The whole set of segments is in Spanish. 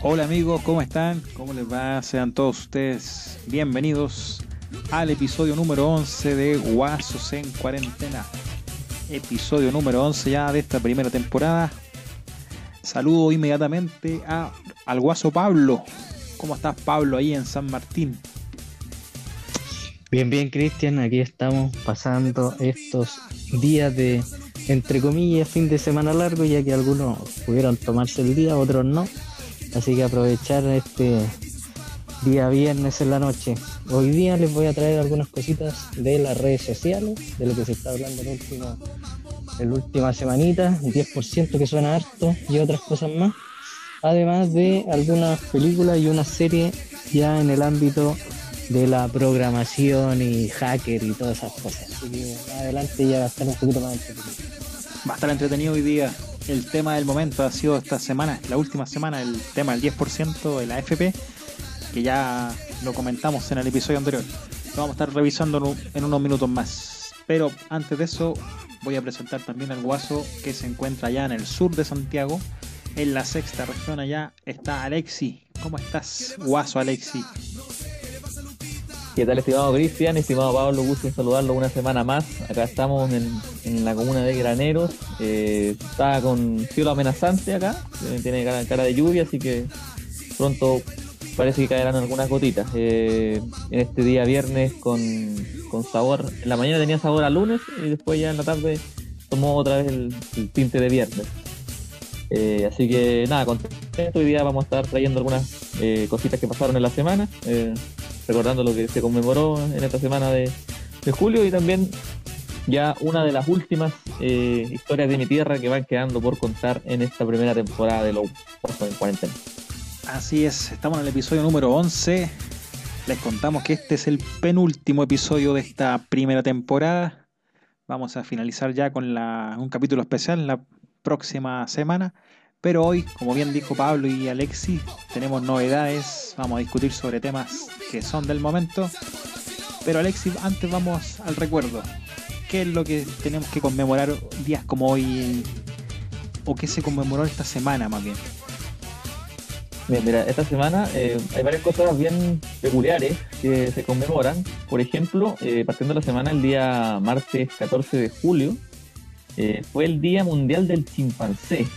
Hola amigos, ¿cómo están? ¿Cómo les va? Sean todos ustedes bienvenidos al episodio número 11 de Guasos en Cuarentena. Episodio número 11 ya de esta primera temporada. Saludo inmediatamente a, al Guaso Pablo. ¿Cómo estás Pablo ahí en San Martín? Bien, bien Cristian, aquí estamos pasando estos días de, entre comillas, fin de semana largo, ya que algunos pudieron tomarse el día, otros no. Así que aprovechar este día viernes en la noche. Hoy día les voy a traer algunas cositas de las redes sociales, de lo que se está hablando en, último, en la última semanita, 10% que suena harto y otras cosas más. Además de algunas películas y una serie ya en el ámbito de la programación y hacker y todas esas cosas. Así que adelante ya va a estar un poquito más entretenido. Va a estar entretenido hoy día. El tema del momento ha sido esta semana, la última semana, el tema del 10% de la FP, que ya lo comentamos en el episodio anterior. Lo vamos a estar revisando en unos minutos más. Pero antes de eso, voy a presentar también al Guaso que se encuentra allá en el sur de Santiago, en la sexta región allá, está Alexi. ¿Cómo estás, Guaso Alexi? ¿Qué tal, estimado Cristian? Estimado Pablo, gusto en saludarlo una semana más. Acá estamos en, la comuna de Graneros. Eh, está con cielo amenazante acá, eh, tiene cara, de lluvia, así que pronto parece que caerán algunas gotitas. Eh, en este día viernes con, sabor, en la mañana tenía sabor a lunes y después ya en la tarde tomó otra vez el, tinte de viernes. así que nada, contento. Hoy día vamos a estar trayendo algunas cositas que pasaron en la semana recordando lo que se conmemoró en esta semana de, julio y también ya una de las últimas eh, historias de mi tierra que van quedando por contar en esta primera temporada de Los en Cuarentena. Así es, estamos en el episodio número 11. Les contamos que este es el penúltimo episodio de esta primera temporada. Vamos a finalizar ya con un capítulo especial la próxima semana. Pero hoy, como bien dijo Pablo y Alexi, tenemos novedades, vamos a discutir sobre temas que son del momento. Pero Alexi, antes vamos al recuerdo. ¿Qué es lo que tenemos que conmemorar días como hoy? ¿O qué se conmemoró esta semana más bien? Bien, mira, esta semana eh, hay varias cosas bien peculiares que se conmemoran. Por ejemplo, eh, partiendo de la semana, el día martes 14 de julio, eh, fue el Día Mundial del Chimpancé.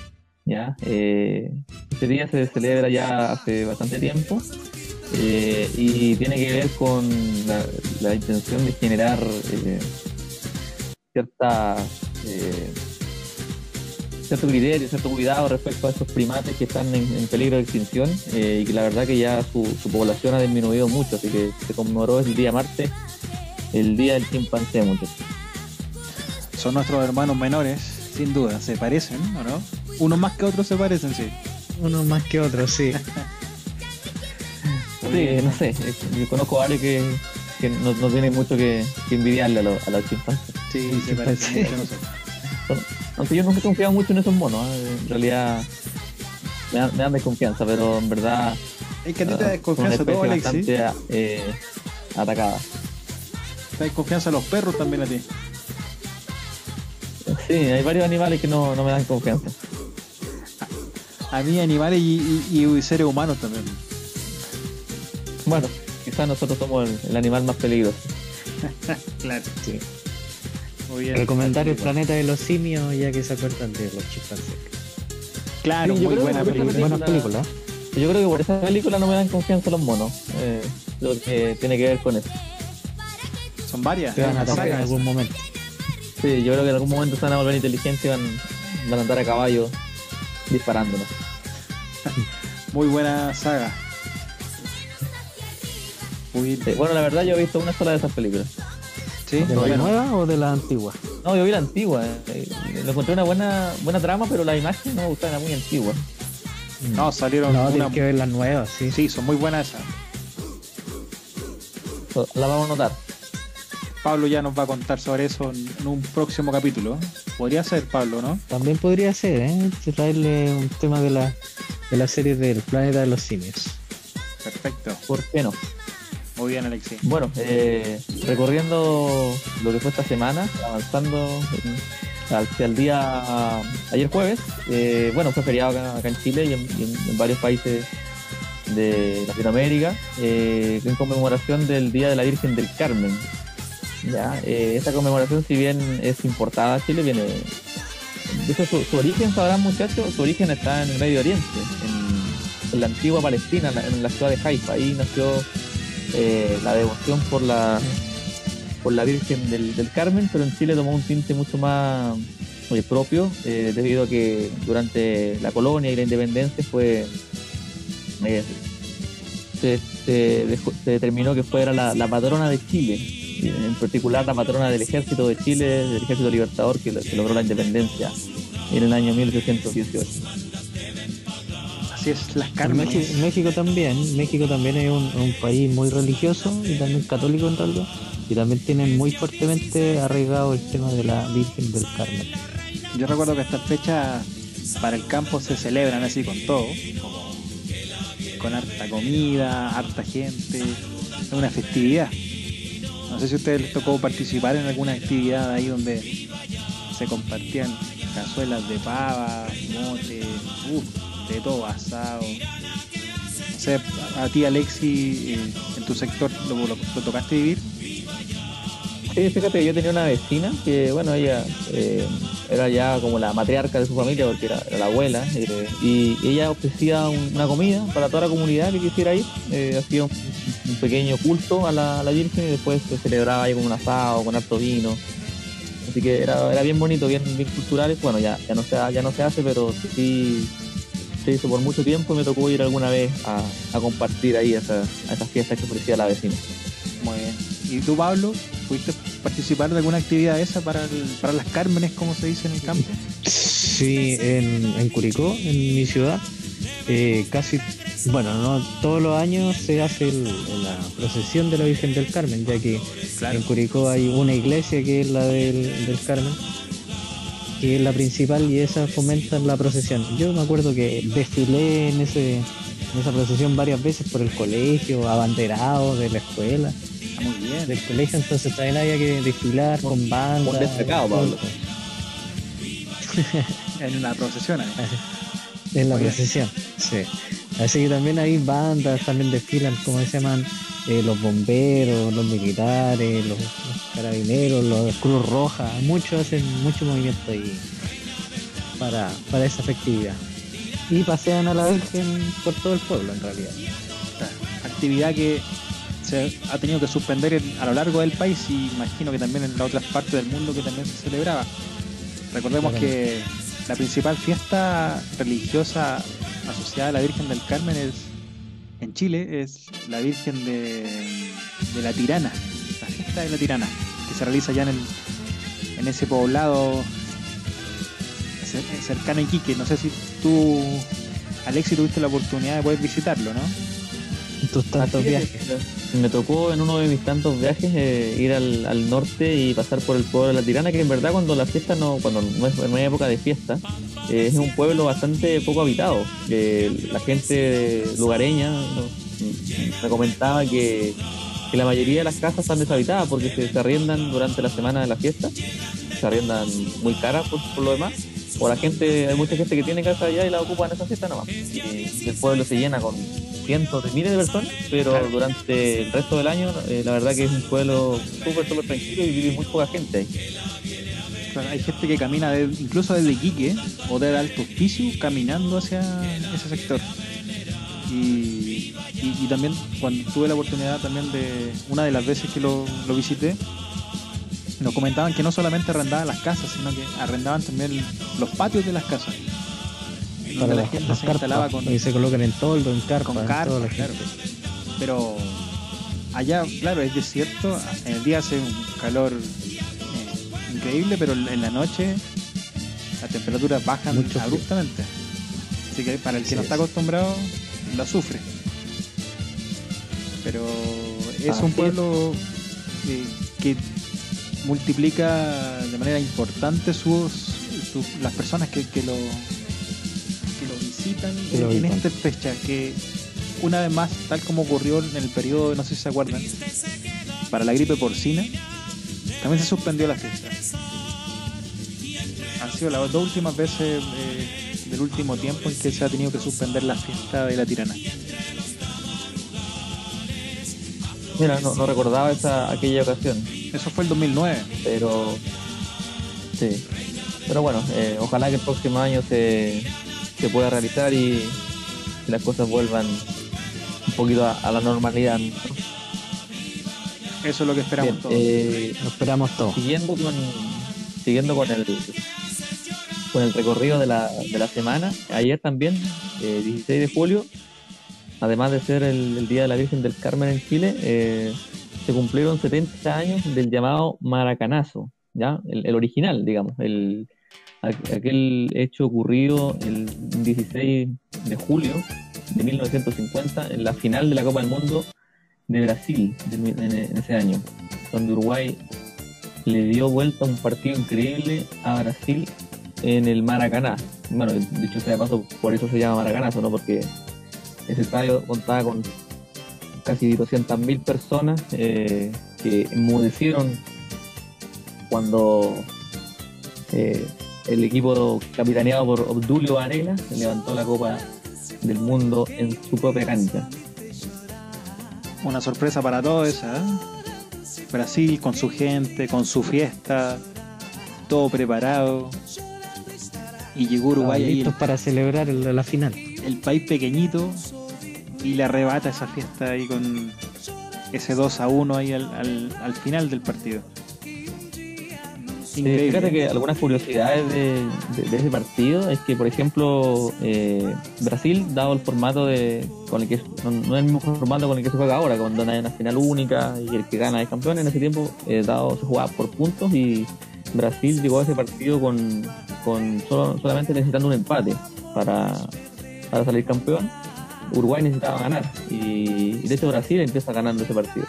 ¿Ya? Eh, este día se celebra ya hace bastante tiempo eh, y tiene que ver con la, intención de generar eh, cierta cierto criterio, cierto cuidado respecto a estos primates que están en, peligro de extinción y que la verdad que ya su, población ha disminuido mucho, así que se conmemoró el día martes, el día del chimpancé, muchos. Son nuestros hermanos menores, sin duda, se parecen, ¿o no? Unos más que otros se parecen, sí. Unos más que otros, sí. sí, no sé. Yo conozco a alguien que, que no, no, tiene mucho que, que envidiarle a, los, a los chimpancés. Sí, se parecen Aunque yo nunca he confiado mucho en esos monos. ¿eh? En realidad me dan, me dan desconfianza, pero en verdad. Es que a ti te da desconfianza todo, Alex. Bastante eh, atacada. Te da desconfianza a los perros también a ti. Sí, hay varios animales que no, no me dan confianza a mí animales y, seres humanos también. Bueno, quizás nosotros somos el, animal más peligroso. claro. Sí. Muy bien. Recomendar el planeta de los simios ya que se acuerdan de los chimpancés. Claro, muy buena película. Buena película. Yo creo que por esa película no me dan confianza los monos. Eh, lo que tiene que ver con eso. Son varias. Se van a atacar en algún momento. Sí, yo creo que en algún momento se van a volver inteligentes y van, van a andar a caballo disparándonos. Muy buena saga. bueno, la verdad yo he visto una sola de esas películas. ¿Sí? ¿De la nueva o de la antigua? No, yo vi la antigua. Eh. Le encontré una buena buena trama, pero la imagen no me gustaba, era muy antigua. No, salieron. No, una... que ver las nuevas, sí. Sí, son muy buenas esas. La vamos a notar. Pablo ya nos va a contar sobre eso en, un próximo capítulo. Podría ser, Pablo, ¿no? También podría ser, ¿eh? Traerle un tema de la, de la serie del planeta de los simios. Perfecto. ¿Por qué no? Muy bien, Alexi. Bueno, eh, recorriendo lo que fue esta semana, avanzando hacia el día ayer jueves, eh, bueno, fue feriado acá, en Chile y en, varios países de Latinoamérica eh, en conmemoración del Día de la Virgen del Carmen. ¿Ya? Eh, esta conmemoración, si bien es importada a Chile, viene. Su, origen, sabrán muchachos, su origen está en el Medio Oriente, en, la antigua Palestina, en la, ciudad de Haifa. Ahí nació eh, la devoción por la por la Virgen del, Carmen, pero en Chile tomó un tinte mucho más propio, debido a que durante la colonia y la independencia fue se, determinó que fuera la, patrona de Chile, en particular la patrona del ejército de Chile, del ejército libertador que, logró la independencia en el año 1818. Así es, las México, México, también, México también es un, país muy religioso y también católico en realidad, y también tienen muy fuertemente arraigado el tema de la Virgen del Carmen. Yo recuerdo que estas fechas para el campo se celebran así con todo, con harta comida, harta gente, es una festividad. No sé si a ustedes les tocó participar en alguna actividad ahí donde se compartían cazuelas de pava, mote, de todo asado. No sé, a ti Alexi, eh, en tu sector lo, lo, tocaste vivir. Sí, fíjate, yo tenía una vecina que, bueno, ella eh, era ya como la matriarca de su familia porque era, la abuela eh, y ella ofrecía una comida para toda la comunidad que quisiera ir hacía un, pequeño culto a la, Virgen y después se celebraba ahí con un asado con harto vino. Así que era, era bien bonito bien bien cultural. Bueno ya ya no se ya no se hace pero sí se hizo por mucho tiempo y me tocó ir alguna vez a, compartir ahí a, a esas fiestas que ofrecía la vecina. Muy bien. ¿y tú Pablo pudiste participar de alguna actividad esa para, para las Cármenes, como se dice en el campo? Sí, en, Curicó, en mi ciudad, eh, casi, bueno, no todos los años se hace la procesión de la Virgen del Carmen, ya que en Curicó hay una iglesia que es la del, del Carmen, que es la principal y esa fomenta la procesión. Yo me acuerdo que desfilé en ese en esa procesión varias veces por el colegio, abanderado de la escuela muy bien. Del colegio, entonces también había que desfilar con bandas. destacado, Pablo. en una procesión. En la procesión, sí. Así que también hay bandas, también desfilan, como se llaman, eh, los bomberos, los militares, los, carabineros, los Cruz Roja, muchos hacen mucho movimiento ahí para, para esa festividad. Y pasean a la Virgen por todo el pueblo en realidad. Actividad que se ha tenido que suspender a lo largo del país y imagino que también en las otras partes del mundo que también se celebraba. Recordemos que la principal fiesta religiosa asociada a la Virgen del Carmen es en Chile es la Virgen de, la Tirana, la fiesta de la Tirana, que se realiza ya en, el, en ese poblado cercano a Iquique. No sé si tú, Alexi, tuviste la oportunidad de poder visitarlo, ¿no? Me tocó en uno de mis tantos viajes eh, ir al, norte y pasar por el pueblo de La Tirana, que en verdad cuando la fiesta no, cuando no es, no época de fiesta, eh, es un pueblo bastante poco habitado. la gente lugareña me comentaba que, la mayoría de las casas están deshabitadas porque se, arriendan durante la semana de la fiesta, se arriendan muy caras por, por lo demás o la gente, hay mucha gente que tiene casa allá y la ocupa en esa fiesta nomás. Y el pueblo se llena con cientos de miles de personas, pero durante el resto del año, eh, la verdad que es un pueblo súper, súper tranquilo y vive muy poca gente ahí. hay gente que camina incluso desde Iquique o desde Alto Hospicio caminando hacia ese sector. Y, también cuando tuve la oportunidad también de, una de las veces que lo, lo visité, nos comentaban que no solamente arrendaban las casas, sino que arrendaban también los patios de las casas. Para la gente se instalaba con. Y se colocan en toldo, en carpa. Con carpa, claro. Pero allá, claro, es desierto. En el día hace un calor eh, increíble, pero en la noche las temperaturas bajan abruptamente. Así que para el que no está acostumbrado, lo sufre. Pero es un pueblo que multiplica de manera importante sus, las personas que, que, lo, visitan en, esta fecha, que una vez más, tal como ocurrió en el periodo, no sé si se acuerdan, para la gripe porcina, también se suspendió la fiesta. Han sido las dos últimas veces eh, del último tiempo en que se ha tenido que suspender la fiesta de la tirana. Mira, no, no recordaba esa aquella ocasión, Eso fue el 2009. pero sí. Pero bueno, eh, ojalá que el próximo año se, se pueda realizar y, las cosas vuelvan un poquito a, a la normalidad. ¿no? Eso es lo que esperamos Bien, todos. eh, Lo esperamos todo. siguiendo con siguiendo con el con el recorrido de la, de la semana ayer también eh, 16 de julio además de ser el, el día de la Virgen del Carmen en Chile eh, se cumplieron 70 años del llamado Maracanazo ya el, el original digamos el aquel hecho ocurrido el 16 de julio de 1950 en la final de la Copa del Mundo de Brasil en, ese año donde Uruguay le dio vuelta un partido increíble a Brasil en el Maracaná. Bueno, dicho sea de paso, por eso se llama Maracanazo, ¿no? Porque ese estadio contaba con casi 200.000 personas eh, que enmudecieron cuando eh, el equipo capitaneado por Obdulio Varela levantó la Copa del Mundo en su propia cancha. Una sorpresa para todos esa. ¿eh? Brasil con su gente, con su fiesta, todo preparado. Y llegó Uruguay ahí, listos para celebrar el- la final. el, el país pequeñito, y le arrebata esa fiesta ahí con ese 2 a 1 ahí al, al- al final del partido. Eh, fíjate que algunas curiosidades de, de- de ese partido es que, por ejemplo, eh, Brasil, dado el formato de con el que no, no es el mismo formato con el que se juega ahora, cuando hay una final única y el que gana es campeón, en ese tiempo, eh, dado se jugaba por puntos y Brasil llegó a ese partido con, con solo- solamente necesitando un empate para, para salir campeón. Uruguay necesitaba ganar y, y de hecho Brasil empieza ganando ese partido.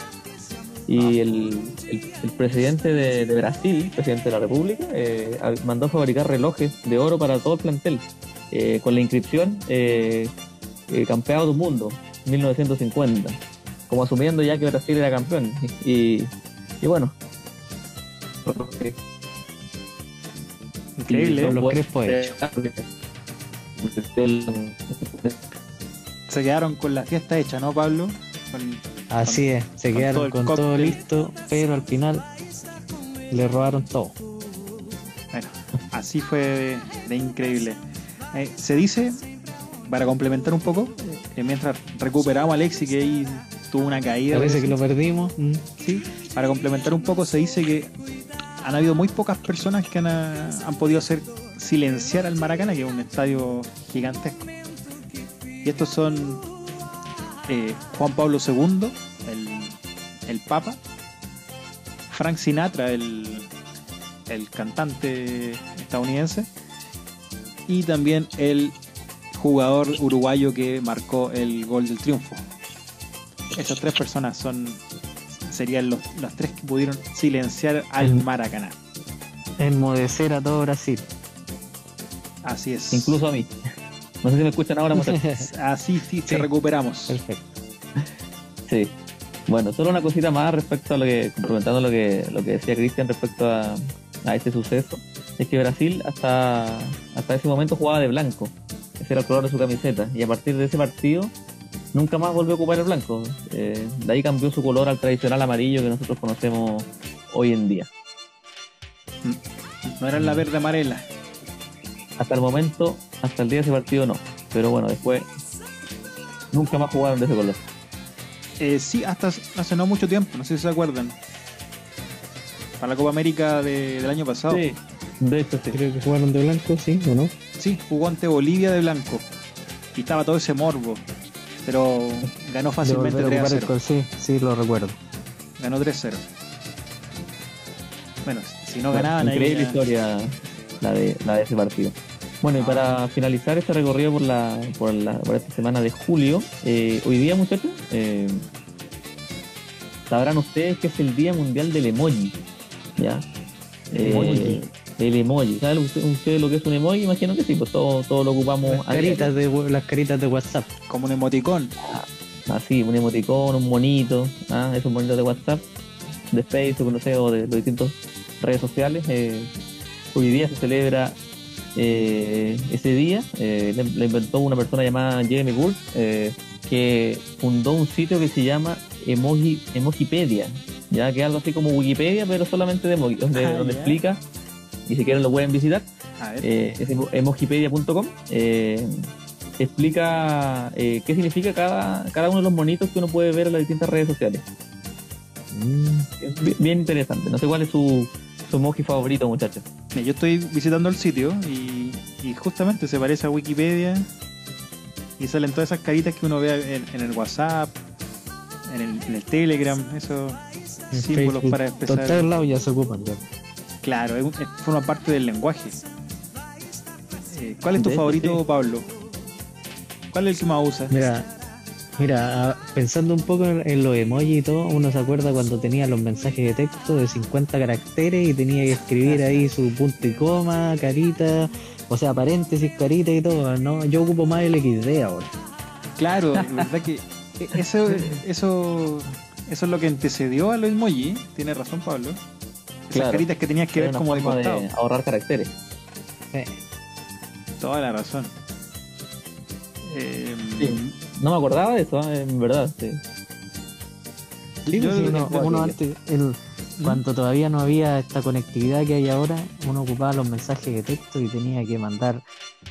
Y el, el- el presidente de, de Brasil, presidente de la República, eh, mandó a fabricar relojes de oro para todo el plantel, eh, con la inscripción eh, eh, Campeado del Mundo, 1950, como asumiendo ya que Brasil era campeón. Y, y bueno, Increíble. Se quedaron con la fiesta hecha, ¿no, Pablo? Con- Así es, se con quedaron todo con todo listo, pero al final le robaron todo. Bueno, así fue de, de increíble. Eh, se dice, para complementar un poco, que mientras recuperamos a Alexi, que ahí tuvo una caída. Parece que lo perdimos. mm. Sí, para complementar un poco, se dice que han habido muy pocas personas que han, ah, han podido hacer silenciar al Maracana, que es un estadio gigantesco. Y estos son eh, Juan Pablo II, el, el Papa, Frank Sinatra, el, el cantante estadounidense, y también el jugador uruguayo que marcó el gol del triunfo. Esas tres personas son serían los, las tres que pudieron silenciar al El- Maracaná. Enmudecer a todo Brasil. Así es. incluso a mí. No sé si me escuchan ahora, muchachos. Así sí, te recuperamos. Perfecto. Sí. Bueno, solo una cosita más respecto a lo que, complementando lo que, lo que decía Cristian respecto a, a este suceso, es que Brasil hasta, hasta ese momento jugaba de blanco, ese era el color de su camiseta, y a partir de ese partido nunca más volvió a ocupar el blanco. Eh, de ahí cambió su color al tradicional amarillo que nosotros conocemos hoy en día. No eran la verde amarela. Hasta el momento, hasta el día de ese partido no, pero bueno, después nunca más jugaron de ese color. Eh, sí, hasta hace no mucho tiempo, no sé si se acuerdan. Para la Copa América de- del año pasado. Sí, de hecho sí. Creo que jugaron de blanco, sí, ¿o no? Sí, jugó ante Bolivia de blanco. Y estaba todo ese morbo. Pero ganó fácilmente volver a 3 a ocupar el 0. col- sí, sí, lo recuerdo. Ganó 3 0. Bueno, si no ganaban ahí. Increíble historia la de, la de ese partido. Bueno, y para finalizar este recorrido por la, por, la, por esta semana de julio, eh, hoy día, muchachos, eh, sabrán ustedes que es el Día Mundial del Emoji. ¿Ya? El Eh, emoji. el emoji. ¿Saben usted- ustedes lo que es un emoji? Imagino que sí, pues todo, todo lo ocupamos Las caritas, de, las caritas de WhatsApp. Como un emoticón. así, un emoticón, un monito, ¿ah? esos bonitos de WhatsApp, de Facebook, no sé, o de los distintos redes sociales. eh, hoy día se celebra eh, ese día, eh, le inventó una persona llamada Jeremy Gould, eh, que fundó un sitio que se llama Emoji, Emojipedia, ya que es algo así como Wikipedia, pero solamente de emoji, donde, Ah, donde explica, y si quieren lo pueden visitar, eh, es emo- emojipedia.com. explica eh, qué significa cada, cada uno de los monitos que uno puede ver en las distintas redes sociales. Mm, Es bien interesante. No sé cuál es su, su emoji favorito, muchachos. Mira, yo estoy visitando el sitio y, y justamente se parece a Wikipedia y salen todas esas caritas que uno ve en, en el WhatsApp, en el, en el Telegram, esos en símbolos Facebook, para expresar. todos lados ya se ocupan. ya. Claro, es un- es- forma parte del lenguaje. Eh, ¿Cuál es tu De favorito. Pablo? ¿Cuál es el que más usas? Mira, mira, pensando un poco en, los emojis y todo, uno se acuerda cuando tenía los mensajes de texto de 50 caracteres y tenía que escribir ahí su punto y coma, carita, o sea, paréntesis, carita y todo, ¿no? Yo ocupo más el XD ahora. Claro, la verdad que e- eso, eso, eso es lo que antecedió a los emoji. Tiene razón, Pablo. Esas Claro. caritas que tenías que ver como de costado. ahorrar caracteres. Eh, Toda la razón. Eh, Sí. No me acordaba de eso, ¿eh? en verdad. sí. sí, yo- sí, uno, antes, el- cuando todavía no había esta conectividad que hay ahora, uno ocupaba los mensajes de texto y tenía que mandar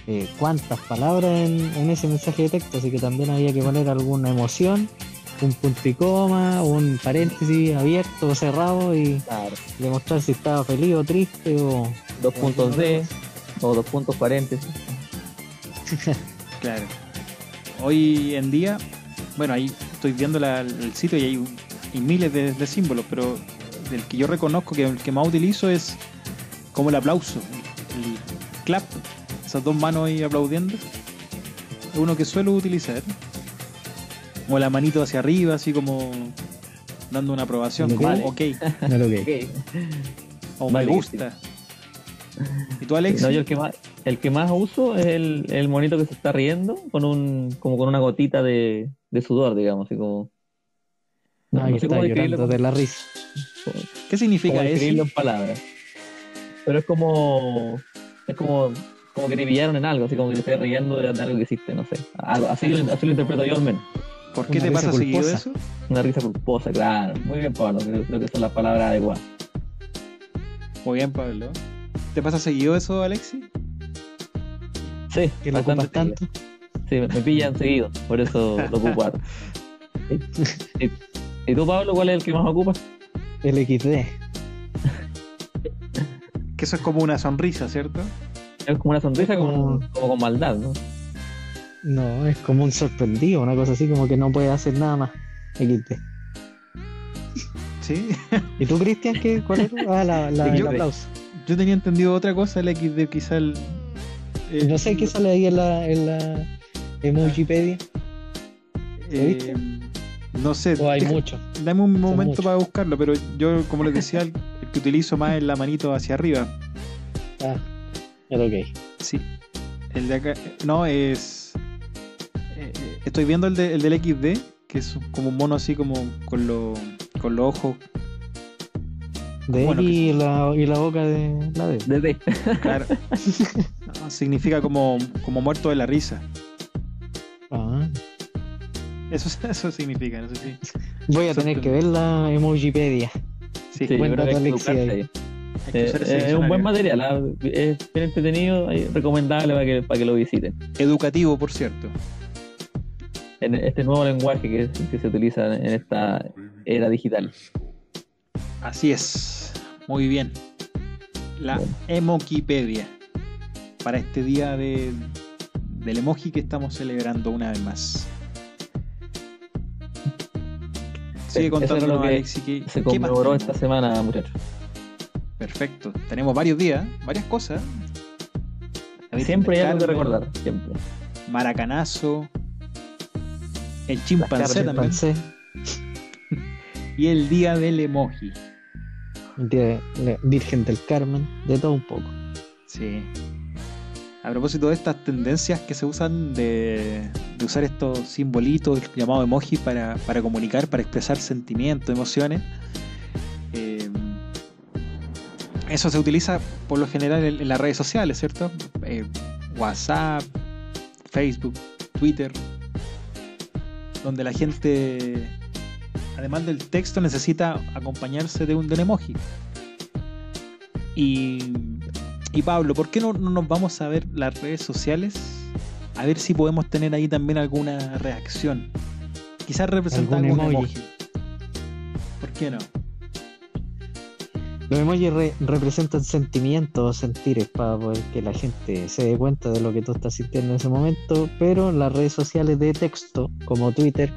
eh, cuántas palabras en, en ese mensaje de texto, así que también había que poner alguna emoción, un punto y coma, un paréntesis abierto o cerrado y Claro. demostrar si estaba feliz o triste o Dos puntos D o dos puntos paréntesis. Claro. Hoy en día, bueno, ahí estoy viendo la- el sitio y hay, un- hay miles de, de símbolos, pero el que yo reconozco que el que más utilizo es como el aplauso, el clap, esas dos manos ahí aplaudiendo. Es uno que suelo utilizar. Como la manito hacia arriba, así como dando una aprobación, como Vale. ok, no lo que o me gusta. ¿Y tú, Alex? No, yo el que más, el que más uso es el, el monito que se está riendo con un, como con una gotita de, de sudor, digamos, así como. No, no sé está cómo describirlo, llorando de la risa. ¿Qué significa eso? en palabras. Pero es como. Es como. Como que te pillaron en algo, así como que te estás riendo de algo que hiciste, no sé. Algo, así, lo, así lo interpreto yo al menos. ¿Por qué Una te pasa seguido eso? Una risa culposa, claro. Muy bien, Pablo, creo, creo que son las palabras adecuadas. Muy bien, Pablo. ¿Te pasa seguido eso, Alexi? Sí, Que lo ocupas seguido. tanto. Sí, me, me pillan seguido, por eso lo ocupo. ¿Y, y- tú, Pablo, cuál es el que más ocupas? El XD. Que eso es como una sonrisa, ¿cierto? Es como una sonrisa como, con maldad, ¿no? No, es como un sorprendido, una cosa así como que no puede hacer nada más. XD. Sí. ¿Y tú, Cristian, qué? ¿Cuál era? Ah, la, la, el aplauso. Yo tenía entendido otra cosa, el XD quizá el... eh, No sé qué sale ahí en la, en la Emojipedia. eh, no sé, O hay mucho. dame un momento para buscarlo, pero yo, como les decía, el, el que utilizo más es la manito hacia arriba. Ah, el ok. Sí. El de acá, no, es... eh, eh, estoy viendo el, de- el del XD, que es como un mono así como con, lo- con los ojos De Bueno, X y, la, y la boca de la D. Desde. Claro. No, significa como, como muerto de la risa. Ah, Eso, eso significa, no sé si. voy a tener que ver la Emojipedia. Sí, Sí, ahí. Eh, eh, es un buen material, ah, es bien entretenido, recomendable para que, para que lo visiten. Educativo, por cierto. En este nuevo lenguaje que, que se utiliza en esta era digital. Así es. Muy bien. La. Emoquipedia. Para este día de, del emoji que estamos celebrando una vez más. Sigue contándonos, lo que Alexi, ¿qué, Se conmemoró esta semana, muchachos. Perfecto. Tenemos varios días, varias cosas. Siempre hay algo que recordar, siempre. Maracanazo. El chimpancé también. Y el día del emoji. De la Virgen del Carmen, de todo un poco. Sí. A propósito de estas tendencias que se usan de, de usar estos simbolitos llamados emojis para, para comunicar, para expresar sentimientos, emociones. eh, eso se utiliza por lo general en, en las redes sociales, ¿cierto? Eh, WhatsApp, Facebook, Twitter, donde la gente además del texto, necesita acompañarse de un, de un emoji. Y, y Pablo, ¿por qué no, no nos vamos a ver las redes sociales? A ver si podemos tener ahí también alguna reacción. Quizás representar Algún emoji. emoji. ¿Por qué no? Los emojis re- representan sentimientos o sentires para poder que la gente se dé cuenta de lo que tú estás sintiendo en ese momento, pero las redes sociales de texto, como Twitter,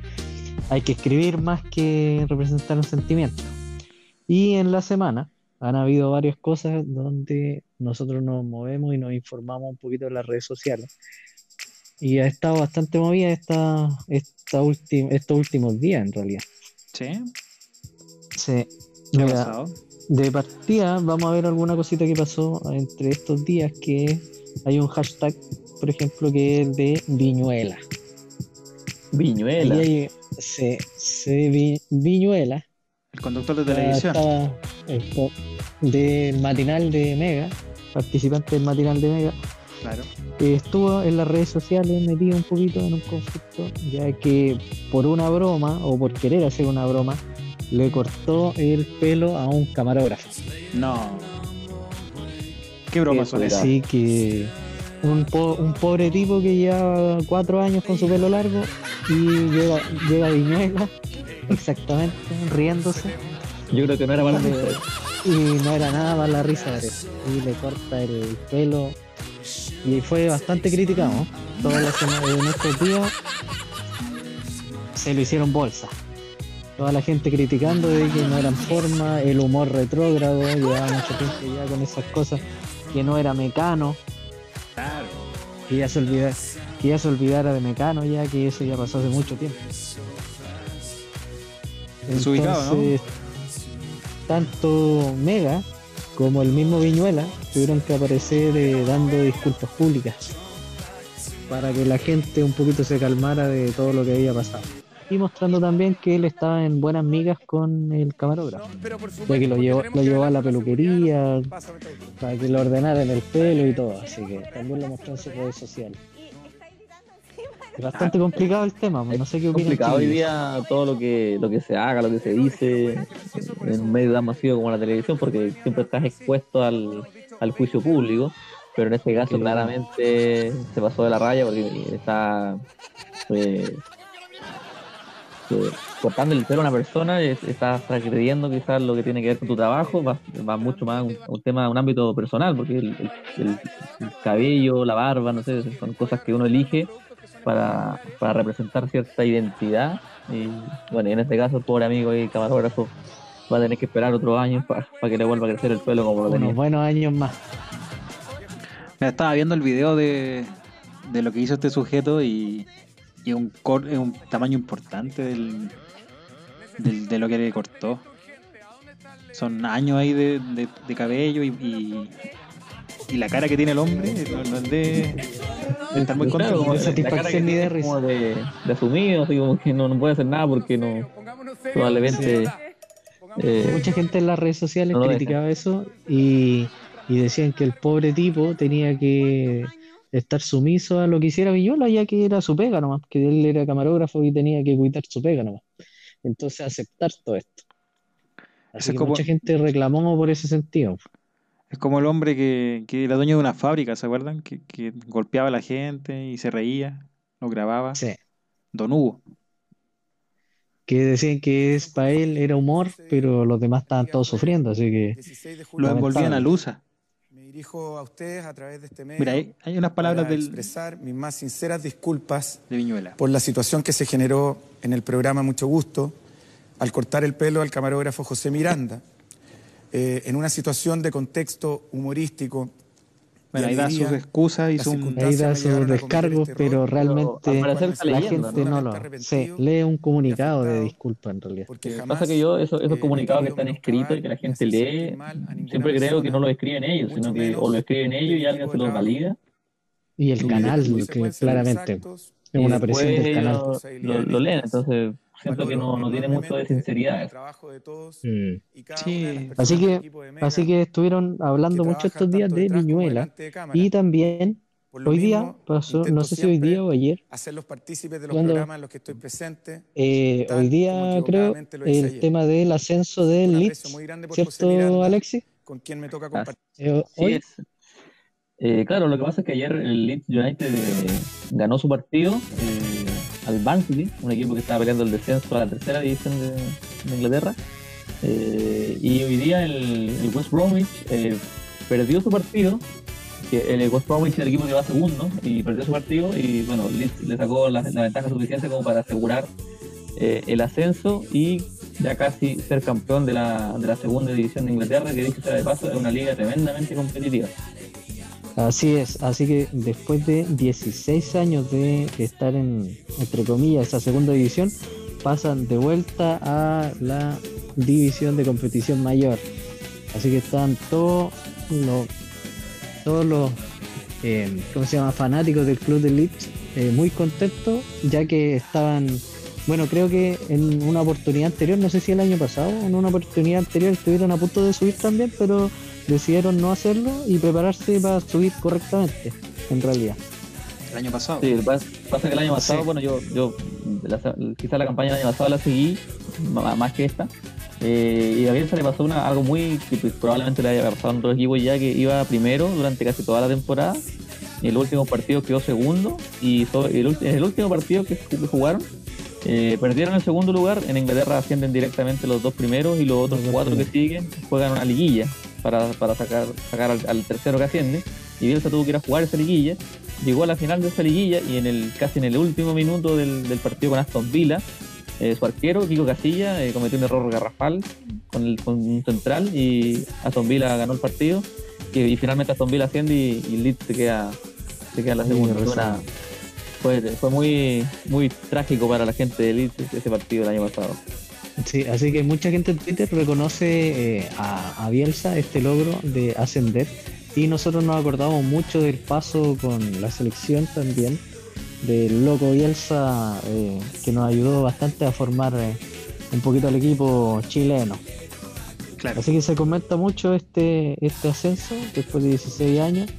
hay que escribir más que representar un sentimiento. Y en la semana han habido varias cosas donde nosotros nos movemos y nos informamos un poquito en las redes sociales. Y ha estado bastante movida esta, estos últimos días, en realidad. ¿Sí? Sí. ¿Qué ha pasado? de partida, vamos a ver alguna cosita que pasó entre estos días, que hay un hashtag, por ejemplo, que es de Viñuela. Viñuela. Ahí vi- Viñuela. El conductor de ah, televisión. el del matinal de Mega, participante del matinal de Mega, Claro. eh, estuvo en las redes sociales metido un poquito en un conflicto, ya que por una broma, o por querer hacer una broma, le cortó el pelo a un camarógrafo. No. ¿Qué broma son Eso esas? Así que un, po- un pobre tipo que lleva cuatro años con su pelo largo y llega, llega a Viñuela, exactamente, riéndose, Yo creo que no era para y, le- y no era nada más la risa de. Y le corta el pelo y fue bastante criticado. ¿no? Todas las semanas en estos días se lo hicieron bolsa. Toda la gente criticando de que no eran forma, el humor retrógrado, llevaba mucho tiempo ya con esas cosas, que no era mecano. Que ya se olvidara, que ya se olvidara de Mecano ya que eso ya pasó hace mucho tiempo. Desubicado, ¿no? Entonces, tanto Mega como el mismo Viñuela tuvieron que aparecer eh, dando disculpas públicas para que la gente un poquito se calmara de todo lo que había pasado. Y mostrando también que él estaba en buenas migas con el camarógrafo, ya que lo llevó, lo llevó a la peluquería para que le ordenaran el pelo y todo, así que también lo mostró en sus redes sociales. Es bastante complicado el tema, pues, no sé qué opinan. complicado hoy día todo lo que lo que se haga, lo que se dice en un medio tan masivo como la televisión, porque siempre estás expuesto al, al juicio público, pero en este caso claramente se pasó de la raya porque está eh, eh, cortando el pelo a una persona, es- estás transgrediendo quizás lo que tiene que ver con tu trabajo, va, va mucho más a un, un tema, a un ámbito personal, porque el, el- el- el cabello, la barba, no sé, son cosas que uno elige para, para representar cierta identidad. Y bueno, y en este caso el pobre amigo y camarógrafo va a tener que esperar otros años para que le vuelva a crecer el pelo como lo tenía. Unos buenos años más. Mira, estaba viendo el video de, de lo que hizo este sujeto y, y un, cor- es un tamaño importante del, del- de lo que le cortó. Son años ahí de, de- de cabello y, y, y la cara que tiene el hombre no, no es de, de estar muy Claro, contento. como de la satisfacción ni de risa. como de, de asumido, así como que no, no puede hacer nada porque no probablemente eh, Mucha gente en las redes sociales No criticaba eso y, y decían que el pobre tipo tenía que estar sumiso a lo que hiciera Viñola, ya que era su pega nomás, que él era camarógrafo y tenía que cuidar su pega nomás. Entonces aceptar todo esto. Ese Así es que como- mucha gente reclamó por ese sentido. Es como el hombre que, que era dueño de una fábrica, ¿se acuerdan? Que, que golpeaba a la gente y se reía, lo grababa. Sí. Don Hugo. Que decían que es para él era humor, pero los demás estaban todos sufriendo, así que 16 de Lo envolvían a lusa. Me dirijo a ustedes a través de este medio Mira, hay, hay unas palabras para del, expresar mis más sinceras disculpas de Viñuela. por la situación que se generó en el programa Mucho Gusto al cortar el pelo al camarógrafo José Miranda, eh, en una situación de contexto humorístico. Bueno, ahí da sus excusas y su... ahí da sus descargos, este pero error, realmente la leyendo, gente ¿no? no lo... Sí, lee un comunicado de disculpa en realidad. porque Lo que jamás, pasa que yo, esos, esos eh, comunicados que están escritos y que la gente lee, siempre creo que no lo escriben ellos, sino que o lo escriben ellos y alguien se los valida. Y el Y canal, que claramente es una presión del canal. lo, lo leen, entonces siento que no, no tiene mucho de sinceridad. el trabajo de todos Mm. y cada Sí. Así que- Así que estuvieron hablando que mucho estos días de Viñuela y también Hoy día pasó, no sé si hoy día o ayer, hacerlos partícipes de los Cuando- programas en los que estoy presente. eh, tal hoy día creo el ayer. tema del ascenso del Leeds, ¿cierto, Miranda, Alexis? con quien me toca compartir. Eh, Sí hoy, es. Eh, claro, lo que pasa es que ayer el Leeds United eh, ganó su partido eh, al Barnsley, un equipo que estaba peleando el descenso a la tercera división de, Inglaterra. Eh, y hoy día el, West Bromwich eh, perdió su partido, el West Bromwich es el equipo que va segundo, y perdió su partido y bueno, le sacó la, ventaja suficiente como para asegurar eh, el ascenso y ya casi ser campeón de la, de la segunda división de Inglaterra, que dicho sea de paso, es una liga tremendamente competitiva. Así es, así que después de 16 años de estar en, entre comillas, esa segunda división, pasan de vuelta a la división de competición mayor. Así que están todos los, todos los, eh, ¿cómo se llama? Fanáticos del club de Leeds eh, muy contentos, ya que estaban, bueno, creo que en una oportunidad anterior, no sé si el año pasado, en una oportunidad anterior estuvieron a punto de subir también, pero decidieron no hacerlo y prepararse para subir correctamente, en realidad. El año pasado. Sí, pasa, pasa que el año pasado, Sí. bueno, yo, yo la- quizá la campaña del año pasado la seguí más que esta. eh, y a Bielsa le pasó una, algo muy que pues, probablemente le haya pasado a otros equipos ya que iba primero durante casi toda la temporada. Y el último partido quedó segundo. Y so- el, ulti- en el último partido que, jugaron, eh, perdieron el segundo lugar. En Inglaterra ascienden directamente los dos primeros y los otros cuatro que siguen juegan una liguilla para, para sacar, sacar al, al tercero que asciende. Y Bielsa tuvo que ir a jugar esa liguilla llegó a la final de esa liguilla y en el casi en el último minuto del, del partido con Aston Villa, eh, su arquero, Kiko Casilla, eh, cometió un error garrafal con, el, con un central y Aston Villa ganó el partido y, y finalmente Aston Villa asciende y, y Leeds se queda, se queda en la Sí, segunda. Una- fue, fue muy, muy trágico para la gente de Leeds ese partido el año pasado. Sí, así que mucha gente en Twitter reconoce eh, a, a Bielsa este logro de ascender y nosotros nos acordamos mucho del paso con la selección también del loco Bielsa eh, que nos ayudó bastante a formar eh, un poquito al equipo chileno. Claro. Así que se comenta mucho este, este ascenso después de 16 años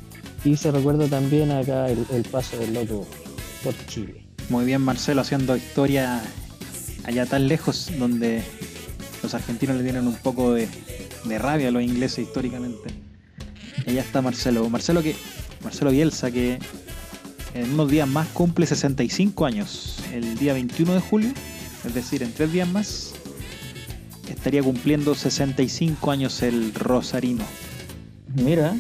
y se recuerda también acá el, el paso del loco por Chile. Muy bien, Marcelo, haciendo historia allá tan lejos, donde los argentinos le tienen un poco de, de rabia a los ingleses históricamente. Allá está Marcelo. Marcelo que Marcelo Bielsa, que en unos días más cumple 65 años. El día 21 de julio, es decir, en tres días más, estaría cumpliendo 65 años el Rosarino. Mira,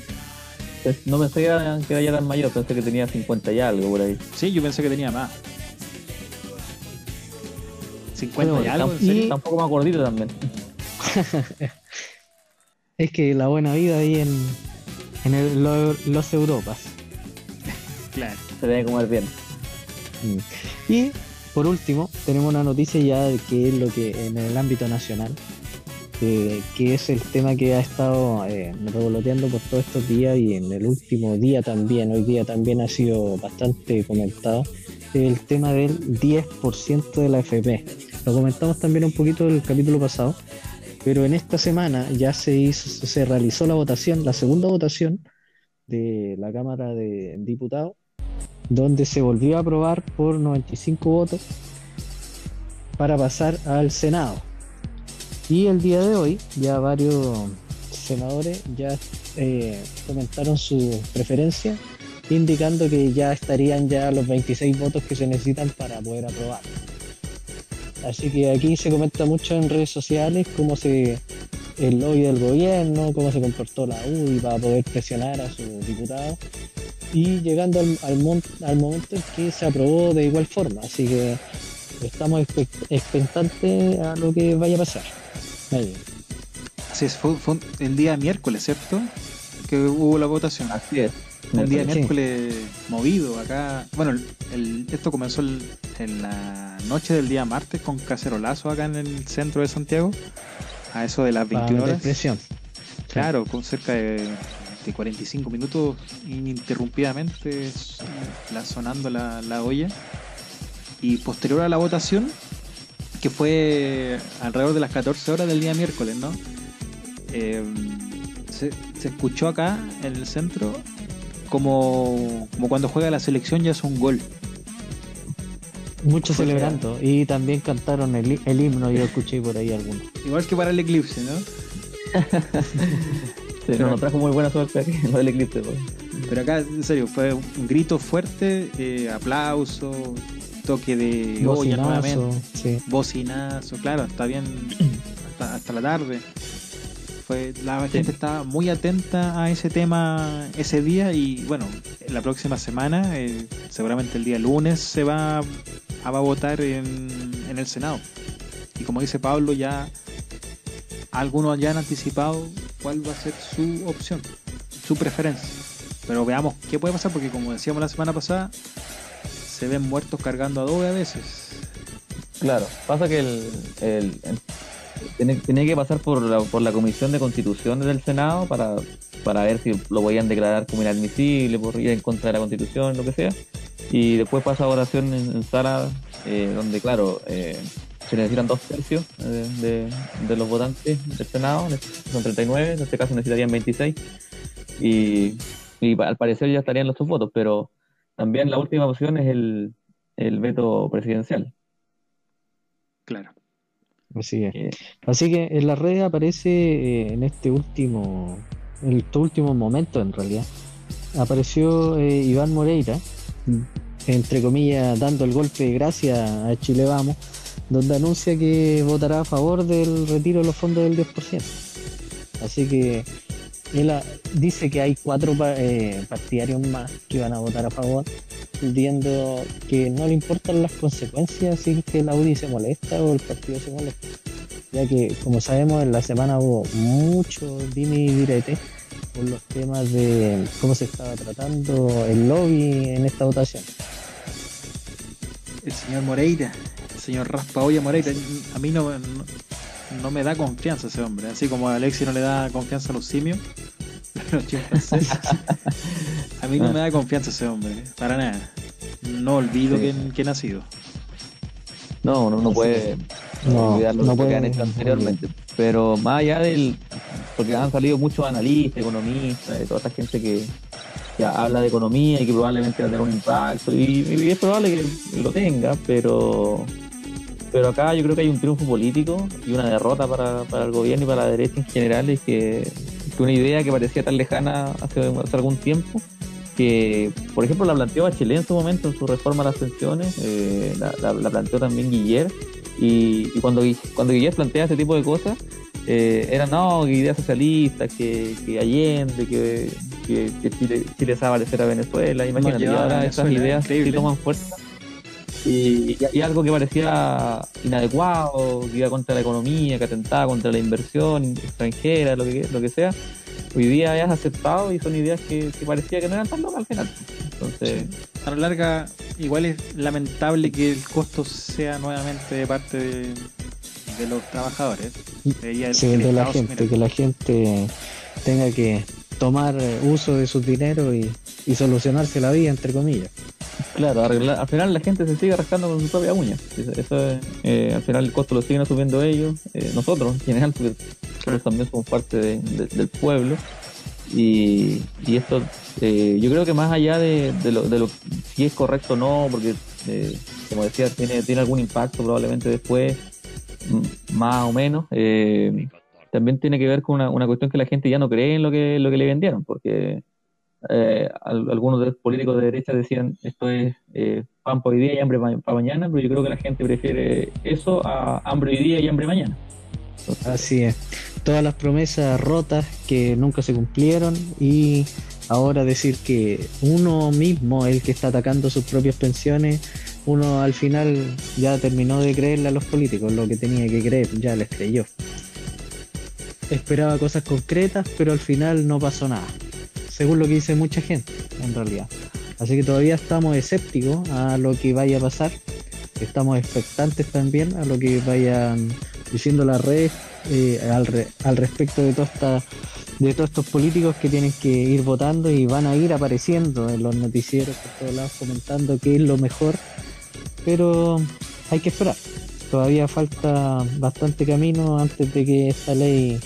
pues, no pensé que era, que era ya tan mayor, pensé que tenía 50 y algo por ahí. Sí, yo pensé que tenía más. 50 y Está un poco más gordito también. Es que la buena vida ahí en, en el- lo- los Europas. Claro. Se debe comer bien. Mm. Y por último, tenemos una noticia ya de que es lo que en el ámbito nacional, eh, que es el tema que ha estado eh, revoloteando por todos estos días y en el último día también, hoy día también ha sido bastante comentado, el tema del 10% de la FP. Lo comentamos también un poquito el capítulo pasado, pero en esta semana ya se hizo, se realizó la votación, la segunda votación de la Cámara de Diputados donde se volvió a aprobar por 95 votos para pasar al Senado. Y el día de hoy ya varios senadores ya eh, comentaron su preferencia, indicando que ya estarían ya los 26 votos que se necesitan para poder aprobar. Así que aquí se comenta mucho en redes sociales cómo se el lobby del gobierno, cómo se comportó la UDI para poder presionar a sus diputados y llegando al, al, mon- al momento en que se aprobó de igual forma. Así que estamos expect- expectantes a lo que vaya a pasar. Así es, fue, fue el día miércoles, ¿cierto? Que hubo la votación. Así es. Un día Sí. miércoles movido acá. Bueno, el- esto comenzó el- en la noche del día martes con cacerolazo acá en el centro de Santiago. A eso de las Para 21 meter horas. presión. Claro, con cerca de, de 45 minutos ininterrumpidamente la, sonando la, la olla. Y posterior a la votación, que fue alrededor de las 14 horas del día miércoles, ¿no? Eh, se, se escuchó acá en el centro como, como cuando juega la selección ya es un gol. Muchos celebrando. Y también cantaron el, el himno, yo escuché por ahí algunos. Igual que para el eclipse, ¿no? Sí, no nos trajo muy buena suerte aquí, del eclipse. pues. Pero acá, en serio, fue un grito fuerte, eh, aplauso, toque de olla nuevamente, Bocinazo, sí. bocinazo, claro, está bien hasta, hasta la tarde. Fue, la gente estaba muy atenta a ese tema ese día y bueno, la próxima semana, eh, seguramente el día lunes, se va a, va a votar en, en el Senado. Y como dice Pablo, ya algunos ya han anticipado cuál va a ser su opción, su preferencia. Pero veamos qué puede pasar, porque como decíamos la semana pasada, se ven muertos cargando adobe a veces. Claro, pasa que el, el- el- tiene, tiene que pasar por la, por la Comisión de Constitución del Senado para, para ver si lo podían declarar como inadmisible, por ir en contra de la Constitución, lo que sea. Y después pasa a votación en, sala, eh, donde, claro, eh, se necesitan dos tercios eh, de, de los votantes del Senado, son 39, en este caso necesitarían 26. Y, y al parecer ya estarían los dos votos, pero también la última opción es el, el veto presidencial. Claro. Así es. Eh, Así que en la red aparece eh, en este último, en estos últimos momentos en realidad, apareció eh, Iván Moreira, entre comillas, dando el golpe de gracia a Chile Vamos, donde anuncia que votará a favor del retiro de los fondos del 10%. Así que él dice que hay cuatro eh, partidarios más que van a votar a favor, viendo que no le importan las consecuencias si que la UDI se molesta o el partido se molesta ya que como sabemos en la semana hubo mucho dime y direte por los temas de cómo se estaba tratando el lobby en esta votación. El señor Moreira, el señor Raspa Olla Moreira, a mí no, no, no me da confianza ese hombre, así como a Alexi no le da confianza a los simios, los chimpancés. a mí no me da confianza ese hombre, para nada. No olvido Sí. quién, quién ha sido. No, uno no puede No, olvidar lo no que puede han hecho anteriormente. Pero más allá del. Porque han salido muchos analistas, economistas, de toda esta gente que ya habla de economía y que probablemente va a tener un impacto. Y, y es probable que lo tenga, pero. Pero acá yo creo que hay un triunfo político y una derrota para, para el gobierno y para la derecha en general. Es que, que una idea que parecía tan lejana hace, hace algún tiempo que, por ejemplo, la planteó Bachelet en su momento en su reforma a las pensiones, eh, la, la- la planteó también Guiller, y, y cuando, cuando Guiller plantea ese tipo de cosas, eh, eran no, ideas socialistas, que, que Allende, que, que, que Chile, Chile a Venezuela, imagínate, y ahora esas ideas sí toman fuerza. Y, algo que parecía inadecuado, que iba contra la economía, que atentaba contra la inversión extranjera, lo que, lo que sea, hoy día es aceptado y son ideas que, que parecía que no eran tan locas al final. Entonces, A la larga, igual es lamentable que el costo sea nuevamente de parte de, de los trabajadores. Sí, de la gente, que la gente tenga que tomar eh, uso de sus dineros y, y solucionarse la vida, entre comillas. claro, arreglar- al final la gente se sigue rascando con su propia uña. Eso, eso es, eh, al final el costo lo siguen asumiendo ellos, eh, nosotros en general, también somos parte de- de- del pueblo. Y, esto, eh, yo creo que más allá de, lo, de lo si es correcto o no, porque como decía, tiene, tiene algún impacto probablemente después, más o menos, también tiene que ver con una, cuestión que la gente ya no cree en lo que, lo que le vendieron, porque eh, al- algunos de los políticos de derecha decían esto es eh, pan para hoy día y hambre para mañana, pero yo creo que la gente prefiere eso a hambre hoy día y hambre mañana. Así es. Todas las promesas rotas que nunca se cumplieron y ahora decir que uno mismo el que está atacando sus propias pensiones, uno al final ya terminó de creerle a los políticos lo que tenía que creer, ya les creyó. Esperaba cosas concretas, pero al final no pasó nada, según lo que dice mucha gente, en realidad. Así que todavía estamos escépticos a lo que vaya a pasar, estamos expectantes también a lo que vayan diciendo las redes eh, al, re- al respecto de esta de todos estos políticos que tienen que ir votando y van a ir apareciendo en los noticieros por todos lados comentando qué es lo mejor pero hay que esperar todavía falta bastante camino antes de que esta ley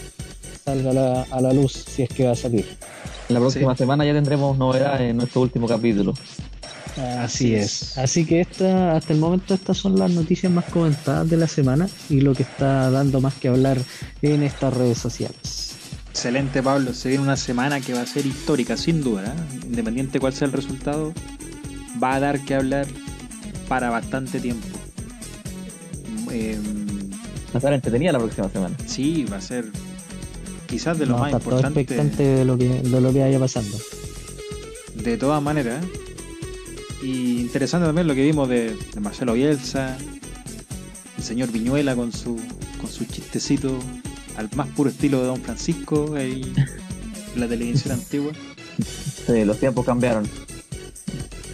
salga a la, a la luz si es que va a salir La próxima Sí. semana ya tendremos novedades en nuestro último capítulo. Así es. Así que esta, hasta el momento estas son las noticias más comentadas de la semana y lo que está dando más que hablar en estas redes sociales. Excelente, Pablo. Se viene una semana que va a ser histórica, sin duda. ¿eh? Independiente cuál sea el resultado, va a dar que hablar para bastante tiempo. Eh, Va a estar entretenida la próxima semana. sí, va a ser quizás de lo más importante. expectante de lo que, de lo que vaya pasando. De todas maneras. ¿eh? Y interesante también lo que vimos de, de Marcelo Bielsa, el señor Viñuela con su, con su chistecito al más puro estilo de Don Francisco ahí en la televisión antigua. Sí, los tiempos cambiaron.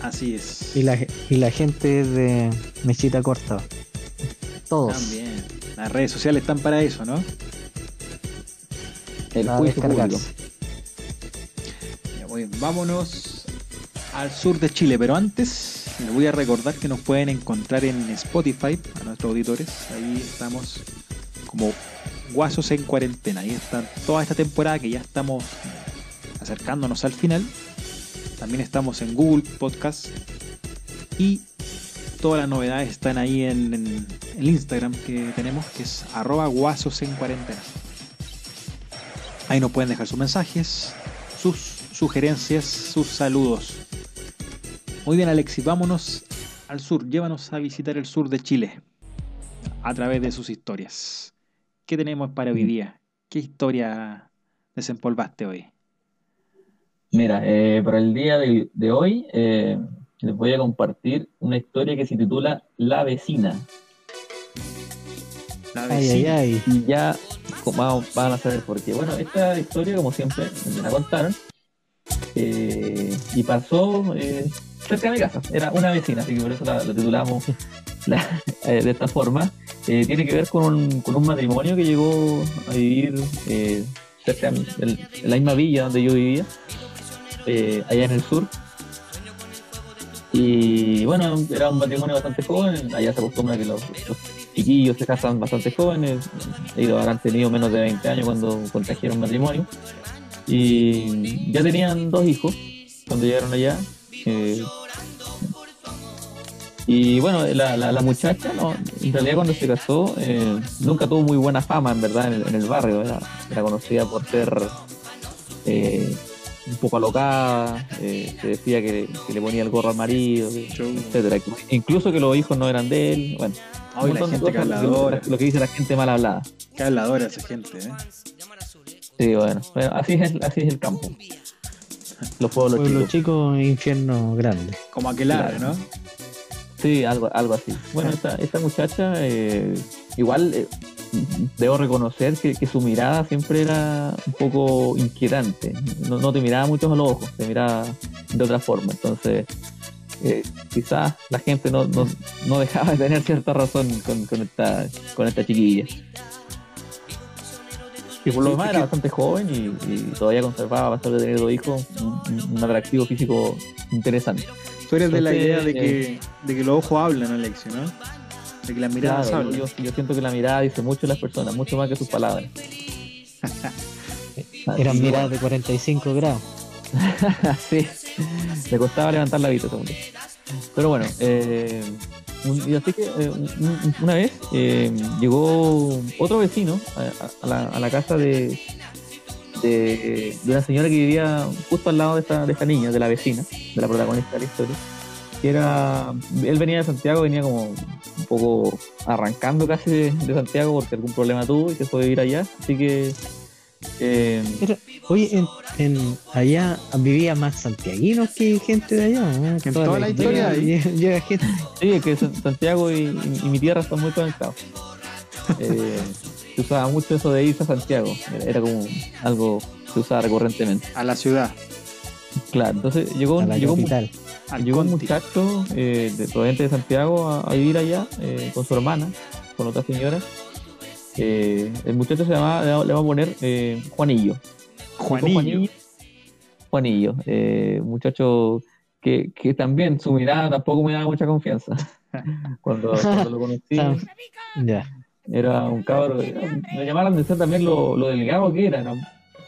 Así es. Y la, y la gente de Mechita Corta. Todos. También. Las redes sociales están para eso, ¿no? El a juicio público. descargarse. Ya, muy bien, vámonos al sur de Chile, pero antes les voy a recordar que nos pueden encontrar en Spotify a nuestros auditores. Ahí estamos como Guasos en cuarentena. Ahí está toda esta temporada que ya estamos acercándonos al final. También estamos en Google Podcast y todas las novedades están ahí en, el Instagram que tenemos, que es arroba guasos en cuarentena. Ahí nos pueden dejar sus mensajes, sus sugerencias, sus saludos. Muy bien, Alexis, vámonos al sur. Llévanos a visitar el sur de Chile a través de sus historias. ¿Qué tenemos para hoy día? ¿Qué historia desempolvaste hoy? Mira, eh, para el día de, de hoy eh, les voy a compartir una historia que se titula La vecina. La Ay, ay, vecina. ay. Y ya van a saber por qué. Bueno, esta historia, como siempre, me la contaron. eh, y pasó eh, cerca de mi casa. Era una vecina, así que por eso la, la titulamos la- eh, de esta forma. Eh, tiene que ver con un, con un matrimonio que llegó a vivir eh, cerca de, en la misma villa donde yo vivía, eh, allá en el sur. Y bueno, era un matrimonio bastante joven, allá se acostumbra que los, los chiquillos se casan bastante jóvenes, ellos habrán tenido menos de 20 años cuando contrajeron matrimonio. Y ya tenían dos hijos cuando llegaron allá. eh, y bueno, la, la- muchacha, no, en realidad cuando se casó, eh, nunca tuvo muy buena fama, en verdad, en el, en el barrio. Era, era conocida por ser eh, un poco alocada, eh, se decía que, que le ponía el gorro al marido, que- etcétera. Incluso que los hijos no eran de él. Bueno, la gente habladora. lo, lo que dice la gente mal hablada. Qué habladora esa gente, ¿eh? Sí, bueno, bueno, así, es, así es el campo. Los pueblos Pueblo chicos. chico, infierno grande. Como aquelarre, Claro. ¿no? Sí, algo, algo así. Bueno, esta, esta muchacha, eh, igual eh, debo reconocer que, que su mirada siempre era un poco inquietante. No, no te miraba mucho a los ojos, te miraba de otra forma. Entonces, eh, quizás la gente no, no, no dejaba de tener cierta razón con, con esta, con esta chiquilla. Que por lo demás era bastante joven y, y todavía conservaba, a pesar de tener dos hijos, un, un atractivo físico interesante. Tú eres de la idea de que, de que los ojos hablan, Alexio, ¿no? De que las miradas Claro, yo, yo siento que la mirada dice mucho de las personas, mucho más que sus palabras. Eran miradas de 45 grados. sí, le costaba levantar la vista, según. Pero bueno, eh, un- y así que eh, un- un- una vez eh, llegó otro vecino a, a la, a la casa de, de, de una señora que vivía justo al lado de esta, de esta niña, de la vecina, de la protagonista de la historia. Que era, él venía de Santiago, venía como un poco arrancando casi de, de Santiago porque algún problema tuvo y se fue a vivir allá. Así que eh, Era- oye, en, en- allá vivía más santiaguinos que gente de allá. ¿no? En toda la historia llega, llega gente. Sí, es que San- Santiago y, y- y mi tierra están muy conectados. Eh, se usaba mucho eso de irse a Santiago. Era, era como algo que se usaba recurrentemente. A la ciudad, Claro, entonces llegó, A un- la llegó, un, capital. llegó un muchacho eh, de proveniente de Santiago a, a vivir allá eh, con su hermana, con otra señora. Eh, el muchacho se llama, le, va- le va a poner eh, Juanillo. Juanillo. Juanillo, eh, muchacho que, que también su mirada tampoco me daba mucha confianza. Cuando, cuando lo conocí, Ah, Ya. era un cabro. era- me llamaba la atención también lo, lo delgado que era, era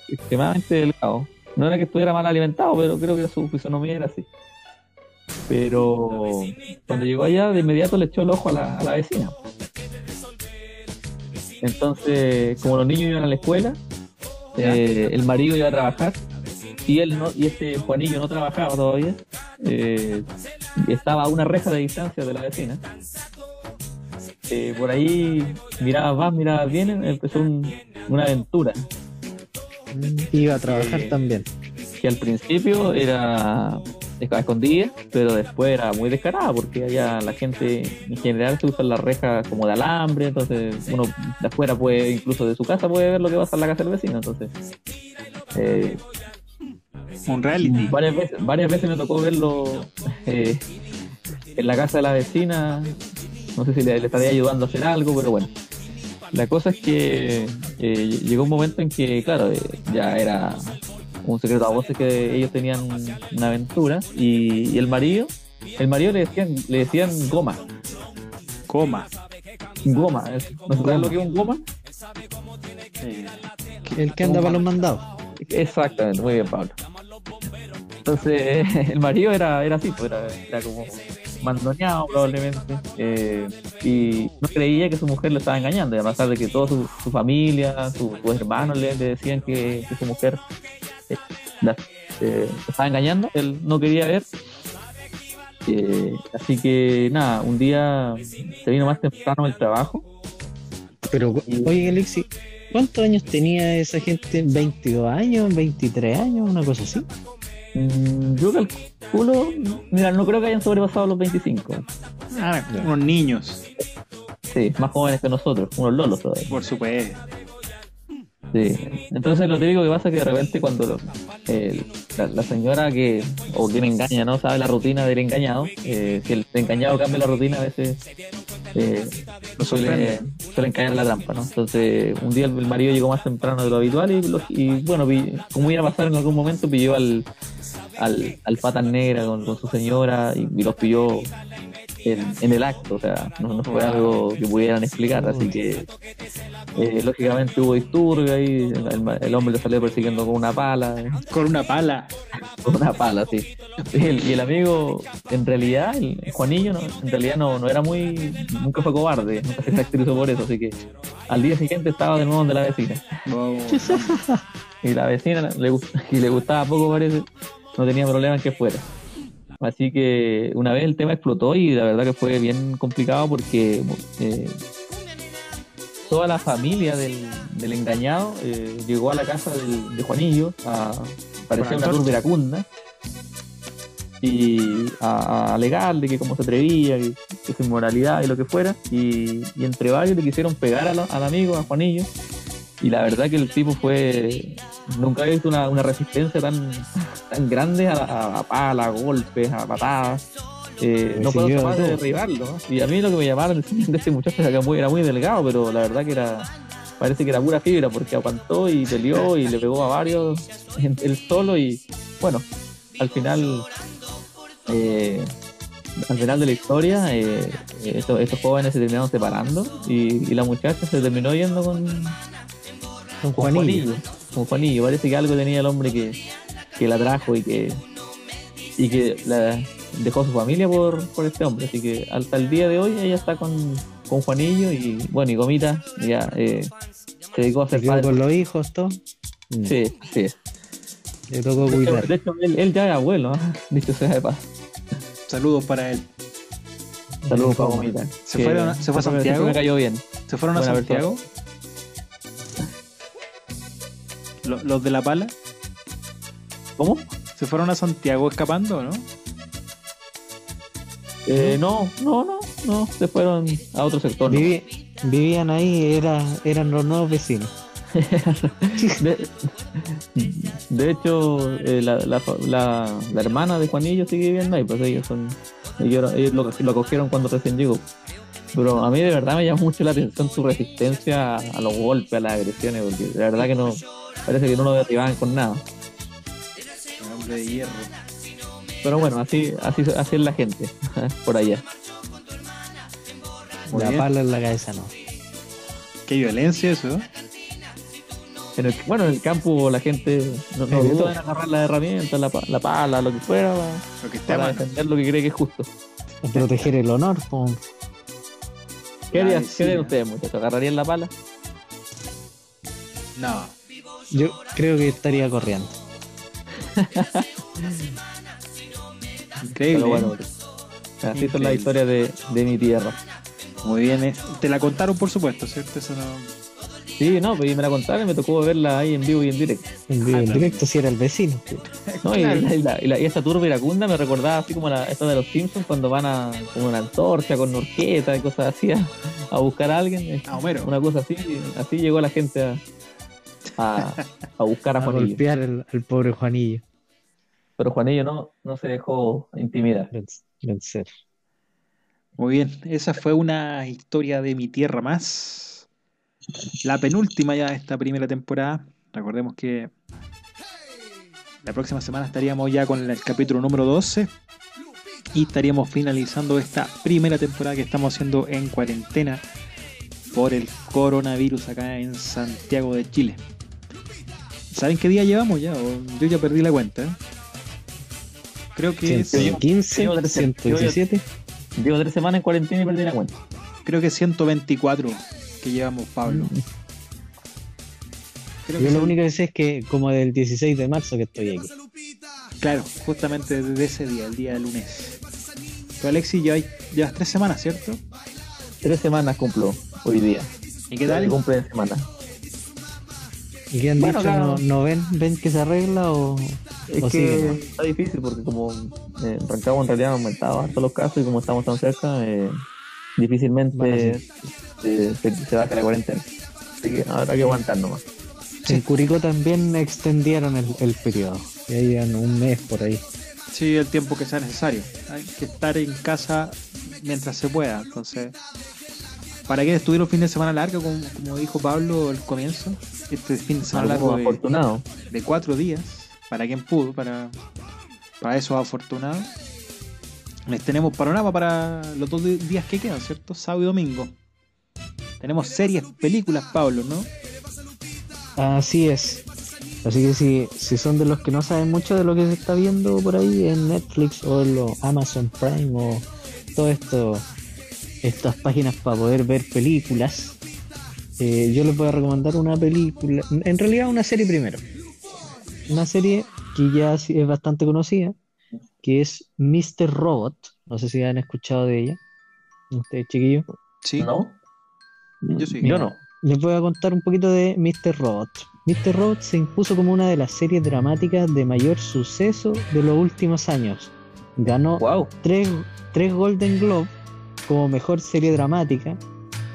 extremadamente delgado. No era que estuviera mal alimentado, pero creo que su fisonomía era así. Pero cuando llegó allá, de inmediato le echó el ojo a la, a la vecina. Entonces, como los niños iban a la escuela, eh, el marido iba a trabajar y él no, y este Juanillo no trabajaba todavía, eh, estaba a una reja de distancia de la vecina. Eh, por ahí miraba más, miraba bien, empezó un- una aventura Iba a trabajar Eh, también. que al principio era escondida, pero después era muy descarada porque allá la gente en general se usa la reja como de alambre, entonces uno de afuera puede, incluso de su casa puede ver lo que pasa en la casa del vecino, entonces eh, Un reality. varias veces, varias veces me tocó verlo eh, en la casa de la vecina, no sé si le, le estaría ayudando a hacer algo, pero bueno. La cosa es que eh, llegó un momento en que, claro, eh, ya era un secreto a voces que ellos tenían una aventura y, y el marido, el marido le decían, le decían goma, goma, es- ¿no sabes lo que es un goma? Eh, El que anda para los mandados. Exactamente, muy bien, Pablo. Entonces, el marido era, era así, pues, era, era como mandoneado probablemente, eh, y no creía que su mujer lo estaba engañando, a pesar de que toda su, su familia, su- sus hermanos le, le decían que, que su mujer eh, la- eh, lo estaba engañando, él no quería ver. Eh, así que nada, un día se vino más temprano del trabajo Pero, oye, Alexi, ¿cuántos años tenía esa gente? ¿22 años? ¿23 años? Una cosa así. Mm, Yo calculo, mira, no creo que hayan sobrepasado los 25. ah, unos niños, Sí, más jóvenes que nosotros, unos lolos todavía. por supuesto. Sí. Entonces lo típico que pasa es que de repente cuando lo- la, la señora que, o quien engaña, no sabe la rutina del engañado, eh, si el engañado cambia la rutina a veces eh, suele, suelen caer en la trampa, ¿no? Entonces un día el, marido llegó más temprano de lo habitual y, y, bueno, como iba a pasar en algún momento, pilló al, al, al patas negra con, con su señora y, y los pilló en, en el acto, o sea, no, no fue algo que pudieran explicar, así que eh, lógicamente hubo disturbio ahí, el, el- hombre le salió persiguiendo con una pala, Con una pala. con una pala, sí. Y el, y el amigo, en realidad, el Juanillo, no, en realidad no, no era muy, nunca fue cobarde, nunca se caracterizó por eso, así que al día siguiente estaba de nuevo de la vecina. Wow. Y la vecina le, y le gustaba poco, parece, no tenía problema en que fuera. Así que una vez el tema explotó y la verdad que fue bien complicado porque eh, toda la familia del, del engañado eh, llegó a la casa del- de Juanillo, a, parecía Con una iracunda, y a, a alegarle que cómo se atrevía, que, que su inmoralidad y lo que fuera, y, y entre varios le quisieron pegar a la- al amigo, a Juanillo, y la verdad que el tipo fue, nunca he visto una, una resistencia tan, tan grande a, a, a palas, a golpes, a patadas. Eh, no Recibió capaz de derribarlo. ¿no? Y a mí lo que me llamaba la atención de este muchacho era que muy- era muy delgado, pero la verdad que era parece que era pura fibra porque aguantó y peleó y le pegó a varios él solo y bueno, al final eh, al final de la historia eh, estos, estos jóvenes se terminaron separando y, y la muchacha se terminó yendo con, Con con Juanillo. Con Juanillo. Parece que algo tenía el hombre que, que la trajo y que y que la dejó su familia por, por este hombre. Así que hasta el día de hoy ella está con, con Juanillo y bueno, y Gomita ya eh, se dedicó a Se ser padre. con los hijos, todo. Mm. Sí, sí. Le tocó cuidar. de hecho, él, él ya es abuelo, ¿ah? dicho sea de paso. Saludos para él. Saludos para. Gomita. ¿Se que fueron se fue a Santiago? Me cayó bien. ¿Se fueron a Buena Santiago? Lo- ¿Los de la pala? ¿Cómo? ¿Se fueron a Santiago escapando, no? Eh, no, no, no, no, se fueron a otro sector. ¿no? Vivi- vivían ahí, era, eran los nuevos vecinos. De, de hecho, eh, la, la, la, la hermana de Juanillo sigue viviendo ahí, pues ellos son ellos, ellos lo, lo acogieron cuando recién llegó. Pero a mí de verdad me llama mucho la atención su resistencia a, a los golpes, a las agresiones, porque de verdad que no, parece que no lo derribaban con nada. El hombre de hierro. Pero bueno, así, así, así es la gente, por allá. Muy la bien. pala en la cabeza no. Qué violencia eso. ¿eh? en el, bueno, en el campo la gente no, no duda en agarrar las herramientas, la, pa- la pala, lo que fuera, para, Lo que esté a para mano. defender lo que cree que es justo. A proteger el honor, po. ¿Qué harían, Ay, ¿qué harían sí. ustedes, muchachos? ¿Agarrarían la pala? No. Yo creo que estaría corriendo. Increíble. Bueno, ¿eh? así son Increíble. las historias de, de mi tierra. Muy bien. eh. Te la contaron, por supuesto, ¿cierto? Eso no. Sí, no, pues y me la contaron y me tocó verla ahí en vivo y en directo. En vivo, Ah, en claro. directo si era el vecino. No, y, Claro. la- y la- y la- y esta turba iracunda me recordaba así como la, esta de los Simpsons cuando van a como una antorcha con horqueta y cosas así a, a buscar a alguien. Es A Homero. Una cosa así, así llegó la gente a, a, a buscar a A Juanillo. golpear al, al pobre Juanillo. Pero Juanillo no, no se dejó intimidar. Venc- Vencer. Muy bien. Esa fue una historia de mi tierra más. La penúltima ya de esta primera temporada. Recordemos que la próxima semana estaríamos ya con el capítulo número 12 y estaríamos finalizando esta primera temporada que estamos haciendo en cuarentena por el coronavirus acá en Santiago de Chile. ¿Saben qué día llevamos ya? O- Yo ya perdí la cuenta. ¿eh? Creo que es, 115, Llevo tres- 117. Llevo tres semanas en cuarentena y perdí la cuenta. creo que 124 que llevamos, Pablo. Creo que Yo lo son- único que sé es que como del 16 de marzo que estoy aquí. Claro, justamente desde ese día, el día del lunes. Tú, Alexi, llevas, llevas tres semanas, ¿cierto? Tres semanas cumplo hoy día. ¿Y qué tal? Cumple de semana. ¿Y qué han Bueno, dicho? claro. ¿No, no ven, ven que se arregla o, Es o que sigue, no? está difícil porque como eh, en Rancagua en realidad han aumentado harto los casos y como estamos tan cerca, eh, difícilmente Bueno, eh, se, se baja la cuarentena. Así que habrá que aguantar nomás. En Curicó también extendieron el, el periodo. Ya llevan un mes por ahí. Sí, el tiempo que sea necesario. Hay que estar en casa mientras se pueda. Entonces, para quienes estuvieron fin de semana largo, como, como dijo Pablo al comienzo, este fin de semana largo de, de cuatro días, para quien pudo, para, para esos afortunados. Les tenemos panorama para los dos días que quedan, ¿cierto? Sábado y domingo. Tenemos series, películas, Pablo, ¿no? Así es. Así que si, si son de los que no saben mucho de lo que se está viendo por ahí en Netflix o en lo Amazon Prime o todo esto, estas páginas para poder ver películas, eh, yo les voy a recomendar una película, en realidad una serie primero. Una serie que ya es bastante conocida, que es Mr. Robot. No sé si han escuchado de ella. Ustedes, chiquillos. Sí. ¿No? Yo sí. Yo no. Les voy a contar un poquito de Mr. Robot. Mr. Robot se impuso como una de las series dramáticas de mayor suceso de los últimos años. Ganó Wow. tres, tres Golden Globe como mejor serie dramática,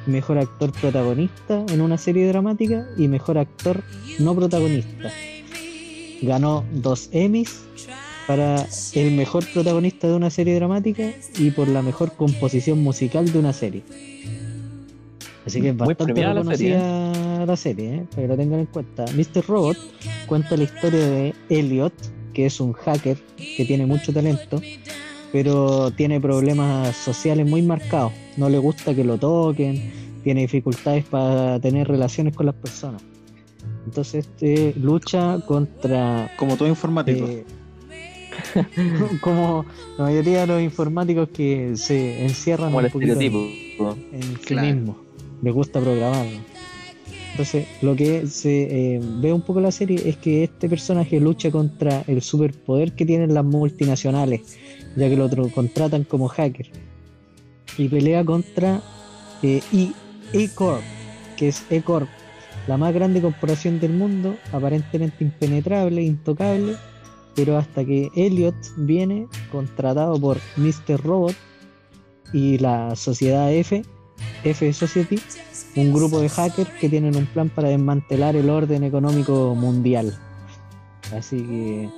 mejor actor protagonista en una serie dramática y mejor actor no protagonista. Ganó dos Emmys para el mejor protagonista de una serie dramática y por la mejor composición musical de una serie. Así que es bastante la reconocida la serie, ¿eh? para que lo tengan en cuenta. Mr. Robot cuenta la historia de Elliot, que es un hacker que tiene mucho talento, pero tiene problemas sociales muy marcados. No le gusta que lo toquen, tiene dificultades para tener relaciones con las personas. Entonces este lucha contra Como todo informático. eh, como la mayoría de los informáticos que se encierran Como el un poquito en- estereotipo. en sí Claro. mismo. Les gusta programar. Entonces, lo que se eh, ve un poco la serie es que este personaje lucha contra el superpoder que tienen las multinacionales, ya que lo otro contratan como hacker. Y pelea contra eh, E- que es E-Corp, la más grande corporación del mundo, aparentemente impenetrable, intocable, pero hasta que Elliot viene contratado por Mr. Robot y la sociedad F, F Society, un grupo de hackers que tienen un plan para desmantelar el orden económico mundial. Así que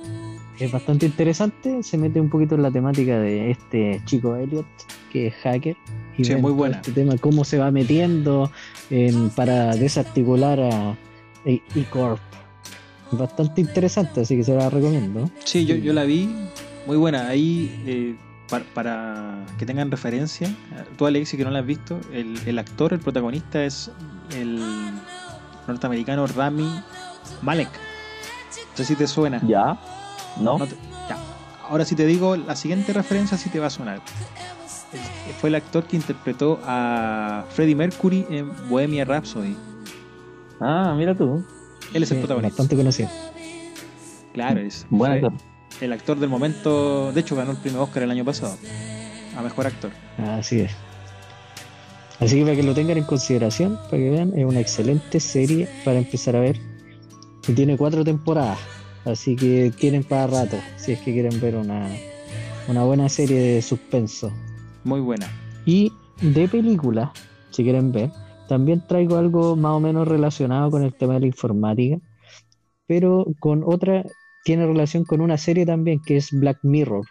es bastante interesante, se mete un poquito en la temática de este chico Elliot, que es hacker, y Sí, muy buena. este tema, cómo se va metiendo en- para desarticular a E- E-Corp. Bastante interesante, así que se la recomiendo. Sí, yo, yo la vi, muy buena. Ahí, eh, para, para que tengan referencia, tú Alexi que no la has visto, el, el actor, el protagonista es el norteamericano Rami Malek. No sé si te suena. ¿Ya? ¿No? No te- ya. Ahora si te digo la siguiente referencia sí te va a sonar. Fue el actor que interpretó a Freddie Mercury en Bohemia Rhapsody. Ah, mira tú. Él es el protagonista. bastante conocido. Claro, es Buen fue actor. el actor del momento. De hecho, ganó el premio Oscar el año pasado a mejor actor. Así es. Así que para que lo tengan en consideración, para que vean, es una excelente serie para empezar a ver. Tiene cuatro temporadas, así que tienen para rato, si es que quieren ver una, una buena serie de suspenso. Muy buena. Y de películas, si quieren ver, también traigo algo más o menos relacionado con el tema de la informática, pero con otra, tiene relación con una serie también que es Black Mirror.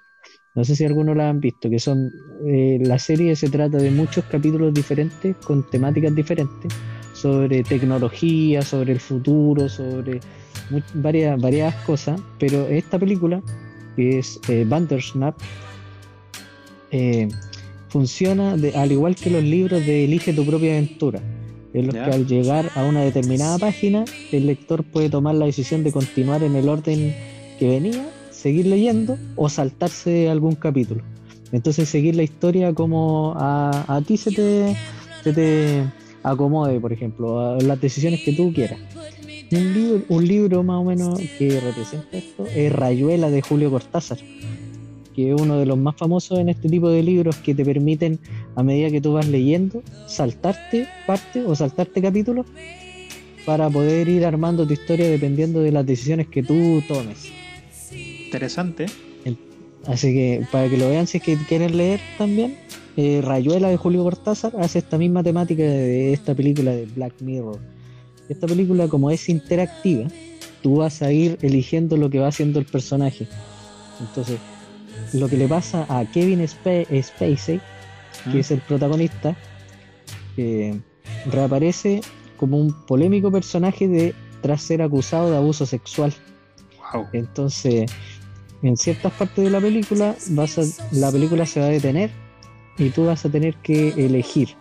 No sé si algunos la han visto, que son, eh, la serie se trata de muchos capítulos diferentes con temáticas diferentes sobre tecnología, sobre el futuro, sobre mu- varias, varias cosas, pero esta película, que es eh, Bandersnatch, eh, funciona de- al igual que los libros de Elige tu propia aventura, en los que al llegar a una determinada página, el lector puede tomar la decisión de continuar en el orden que venía, seguir leyendo o saltarse algún capítulo. Entonces seguir la historia como a, a ti se te, se te acomode, por ejemplo, a las decisiones que tú quieras. Un libro, un libro más o menos que representa esto es Rayuela de Julio Cortázar, que es uno de los más famosos en este tipo de libros que te permiten, a medida que tú vas leyendo, saltarte parte o saltarte capítulos para poder ir armando tu historia dependiendo de las decisiones que tú tomes. Interesante. Así que para que lo vean, si es que quieren leer también, eh, Rayuela de Julio Cortázar hace esta misma temática de esta película de Black Mirror. Esta película, como es interactiva, tú vas a ir eligiendo lo que va haciendo el personaje. Entonces, lo que le pasa a Kevin Spa- Spacey, que ¿Mm? es el protagonista, que reaparece como un polémico personaje de tras ser acusado de abuso sexual. Wow. Entonces, en ciertas partes de la película, vas a, la película se va a detener y tú vas a tener que elegir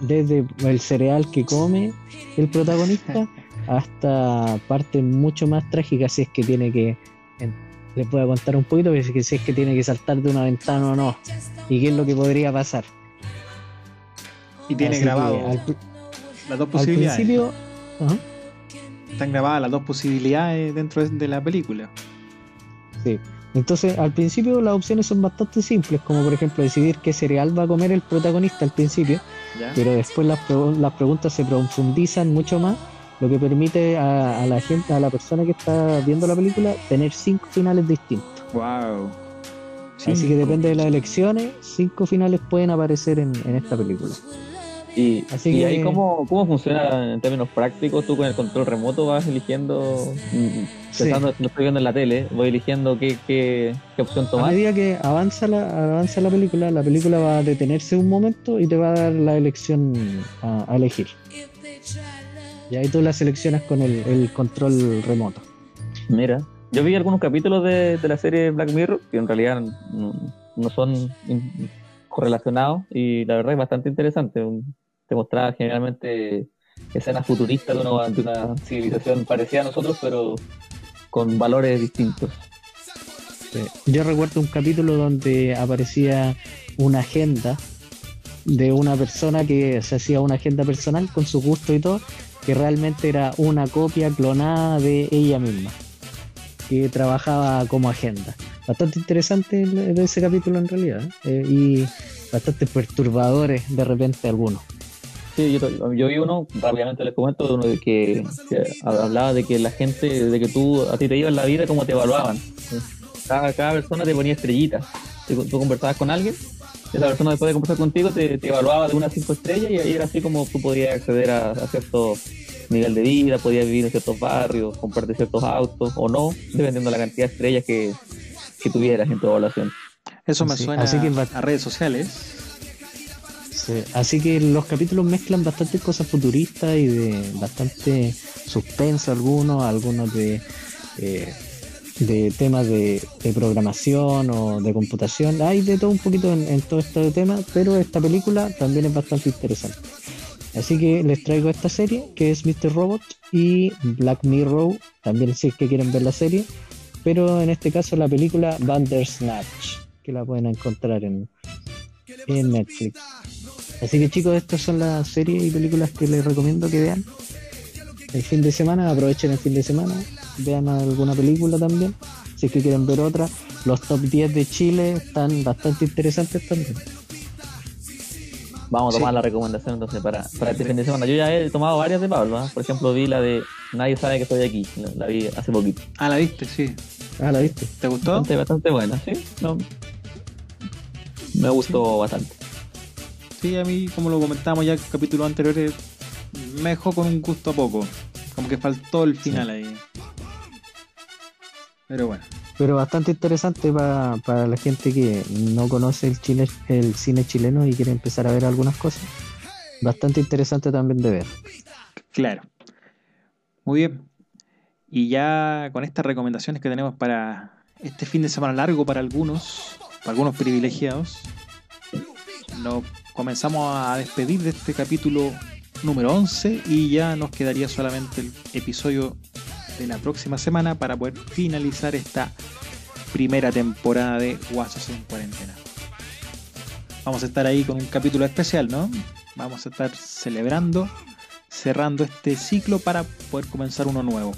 desde el cereal que come el protagonista hasta partes mucho más trágicas si es que tiene que en- les voy a contar un poquito si es que tiene que saltar de una ventana o no y qué es lo que podría pasar Y tiene Así grabado al, las dos al posibilidades. principio ajá, Están grabadas las dos posibilidades dentro de- de la película. Sí. Entonces, al principio las opciones son bastante simples, como por ejemplo decidir qué cereal va a comer el protagonista al principio, ¿ya? pero después las, las preguntas se profundizan mucho más, lo que permite a, a la gente, a la persona que está viendo la película, tener cinco finales distintos. Wow. Así que depende de las elecciones, cinco finales pueden aparecer en, en esta película. Y, Así y que- ahí, ¿cómo, ¿cómo funciona en términos prácticos? Tú con el control remoto vas eligiendo, Sí. pensando, lo estoy viendo en la tele, voy eligiendo qué, qué, qué opción A tomar. medida que avanza la, avanza la película, la película va a detenerse un momento y te va a dar la elección a, a elegir. Y ahí tú la seleccionas con el, el control remoto. Mira, yo vi algunos capítulos de, de la serie Black Mirror que en realidad no, no son in- correlacionados y la verdad es bastante interesante. Un- Te mostraba generalmente escenas futuristas de una, de una civilización parecida a nosotros, pero con valores distintos. Yo recuerdo un capítulo donde aparecía una agenda de una persona que se hacía una agenda personal con su gusto y todo, que realmente era una copia clonada de ella misma, que trabajaba como agenda. Bastante interesante ese capítulo en realidad, ¿eh? y bastante perturbadores de repente algunos. Sí, yo, yo vi uno, rápidamente les comento, de uno de que, que hablaba de que la gente, de que tú, a ti te iba en la vida como te evaluaban. Cada, cada persona te ponía estrellitas. Tú, tú conversabas con alguien, esa persona después de conversar contigo te, te evaluaba de unas cinco estrellas y ahí era así como tú podías acceder a, a cierto nivel de vida, podías vivir en ciertos barrios, comprarte ciertos autos o no, dependiendo de la cantidad de estrellas que, que tuvieras en tu evaluación. Eso me Sí, suena así que a redes sociales. Sí, Así que los capítulos mezclan bastantes cosas futuristas y de bastante suspenso algunos, algunos de, eh, de temas de, programación o de computación. Hay de todo un poquito en, en todo este tema, pero esta película también es bastante interesante. Así que les traigo esta serie que es Mr. Robot y Black Mirror, también si es que quieren ver la serie, pero en este caso la película Bandersnatch, que la pueden encontrar en, en Netflix. Así que chicos, estas son las series y películas que les recomiendo que vean. El fin de semana, aprovechen el fin de semana, vean alguna película también, si es que quieren ver otra. Los top 10 de Chile están bastante interesantes también. Vamos a Sí. tomar la recomendación entonces para, para este fin de semana. Yo ya he tomado varias de Pablo. ¿ah? Por ejemplo, vi la de Nadie sabe que estoy aquí. La, vi hace poquito. Ah, la viste, sí. Ah, ¿la viste? ¿Te gustó? Bastante, bastante buena, ¿sí? No, me gustó bastante. Sí, a mí, como lo comentábamos ya en capítulos anteriores, me dejó con un gusto a poco. Como que faltó el final ahí. Pero bueno, Pero bastante interesante para, para la gente que no conoce el, chile, el cine chileno y quiere empezar a ver algunas cosas. Bastante interesante también de ver. claro. Muy bien. Y ya con estas recomendaciones que tenemos para este fin de semana largo para algunos, para algunos privilegiados, nos comenzamos a despedir de este capítulo número 11 y ya nos quedaría solamente el episodio de la próxima semana para poder finalizar esta primera temporada de Guasos en Cuarentena. Vamos a estar ahí con un capítulo especial, ¿no? Vamos a estar celebrando, cerrando este ciclo para poder comenzar uno nuevo,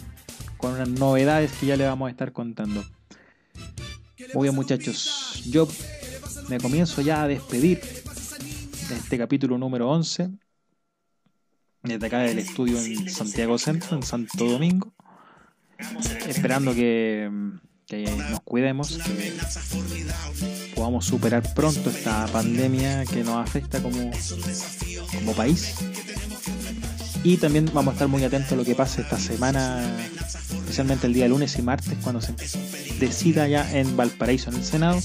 con unas novedades que ya le vamos a estar contando. Muy bien muchachos, yo me comienzo ya a despedir este capítulo número 11, desde acá del estudio en Santiago Centro, en Santo Domingo, esperando que, que nos cuidemos, que podamos superar pronto esta pandemia que nos afecta como, como país. Y también vamos a estar muy atentos a lo que pase esta semana, especialmente el día lunes y martes, cuando se decida ya en Valparaíso, en el Senado,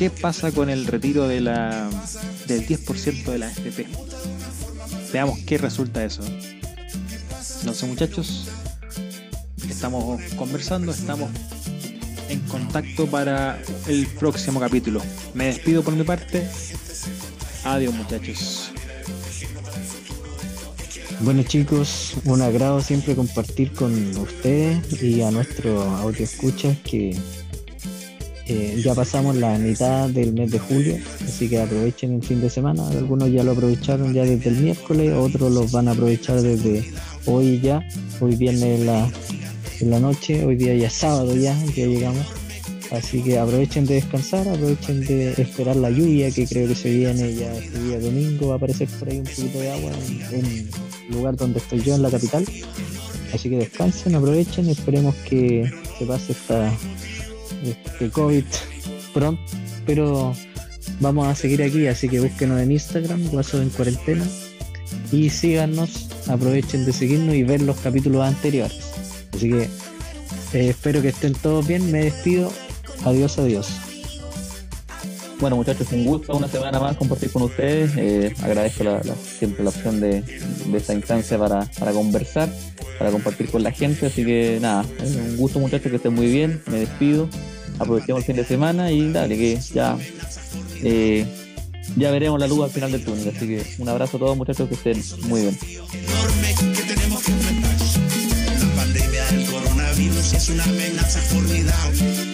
qué pasa con el retiro de la, del 10% de la FP. Veamos qué resulta eso. Entonces muchachos, estamos conversando, estamos en contacto para el próximo capítulo. Me despido por mi parte. Adiós muchachos. Bueno chicos, un agrado siempre compartir con ustedes y a nuestro audio escuchas que eh, ya pasamos la mitad del mes de julio, así que aprovechen el fin de semana. Algunos ya lo aprovecharon ya desde el miércoles, otros los van a aprovechar desde hoy ya, hoy viernes en la, la noche, hoy día ya sábado ya, ya llegamos. Así que aprovechen de descansar, aprovechen de esperar la lluvia que creo que se viene ya este día domingo, va a aparecer por ahí un poquito de agua en, en el lugar donde estoy yo, en la capital. Así que descansen, aprovechen esperemos que se pase esta, este COVID pronto, pero vamos a seguir aquí, así que búsquenos en Instagram, Guaso en Cuarentena, y síganos, aprovechen de seguirnos y ver los capítulos anteriores. Así que eh, espero que estén todos bien, me despido, adiós, adiós. Bueno, muchachos, un gusto una semana más compartir con ustedes. Eh, agradezco siempre la opción de, esta instancia para, para conversar, para compartir con la gente. Así que nada, un gusto, muchachos, que estén muy bien. Me despido. Aprovechemos el fin de semana y dale, que ya, eh, ya veremos la luz al final del túnel. Así que un abrazo a todos, muchachos, que estén muy bien.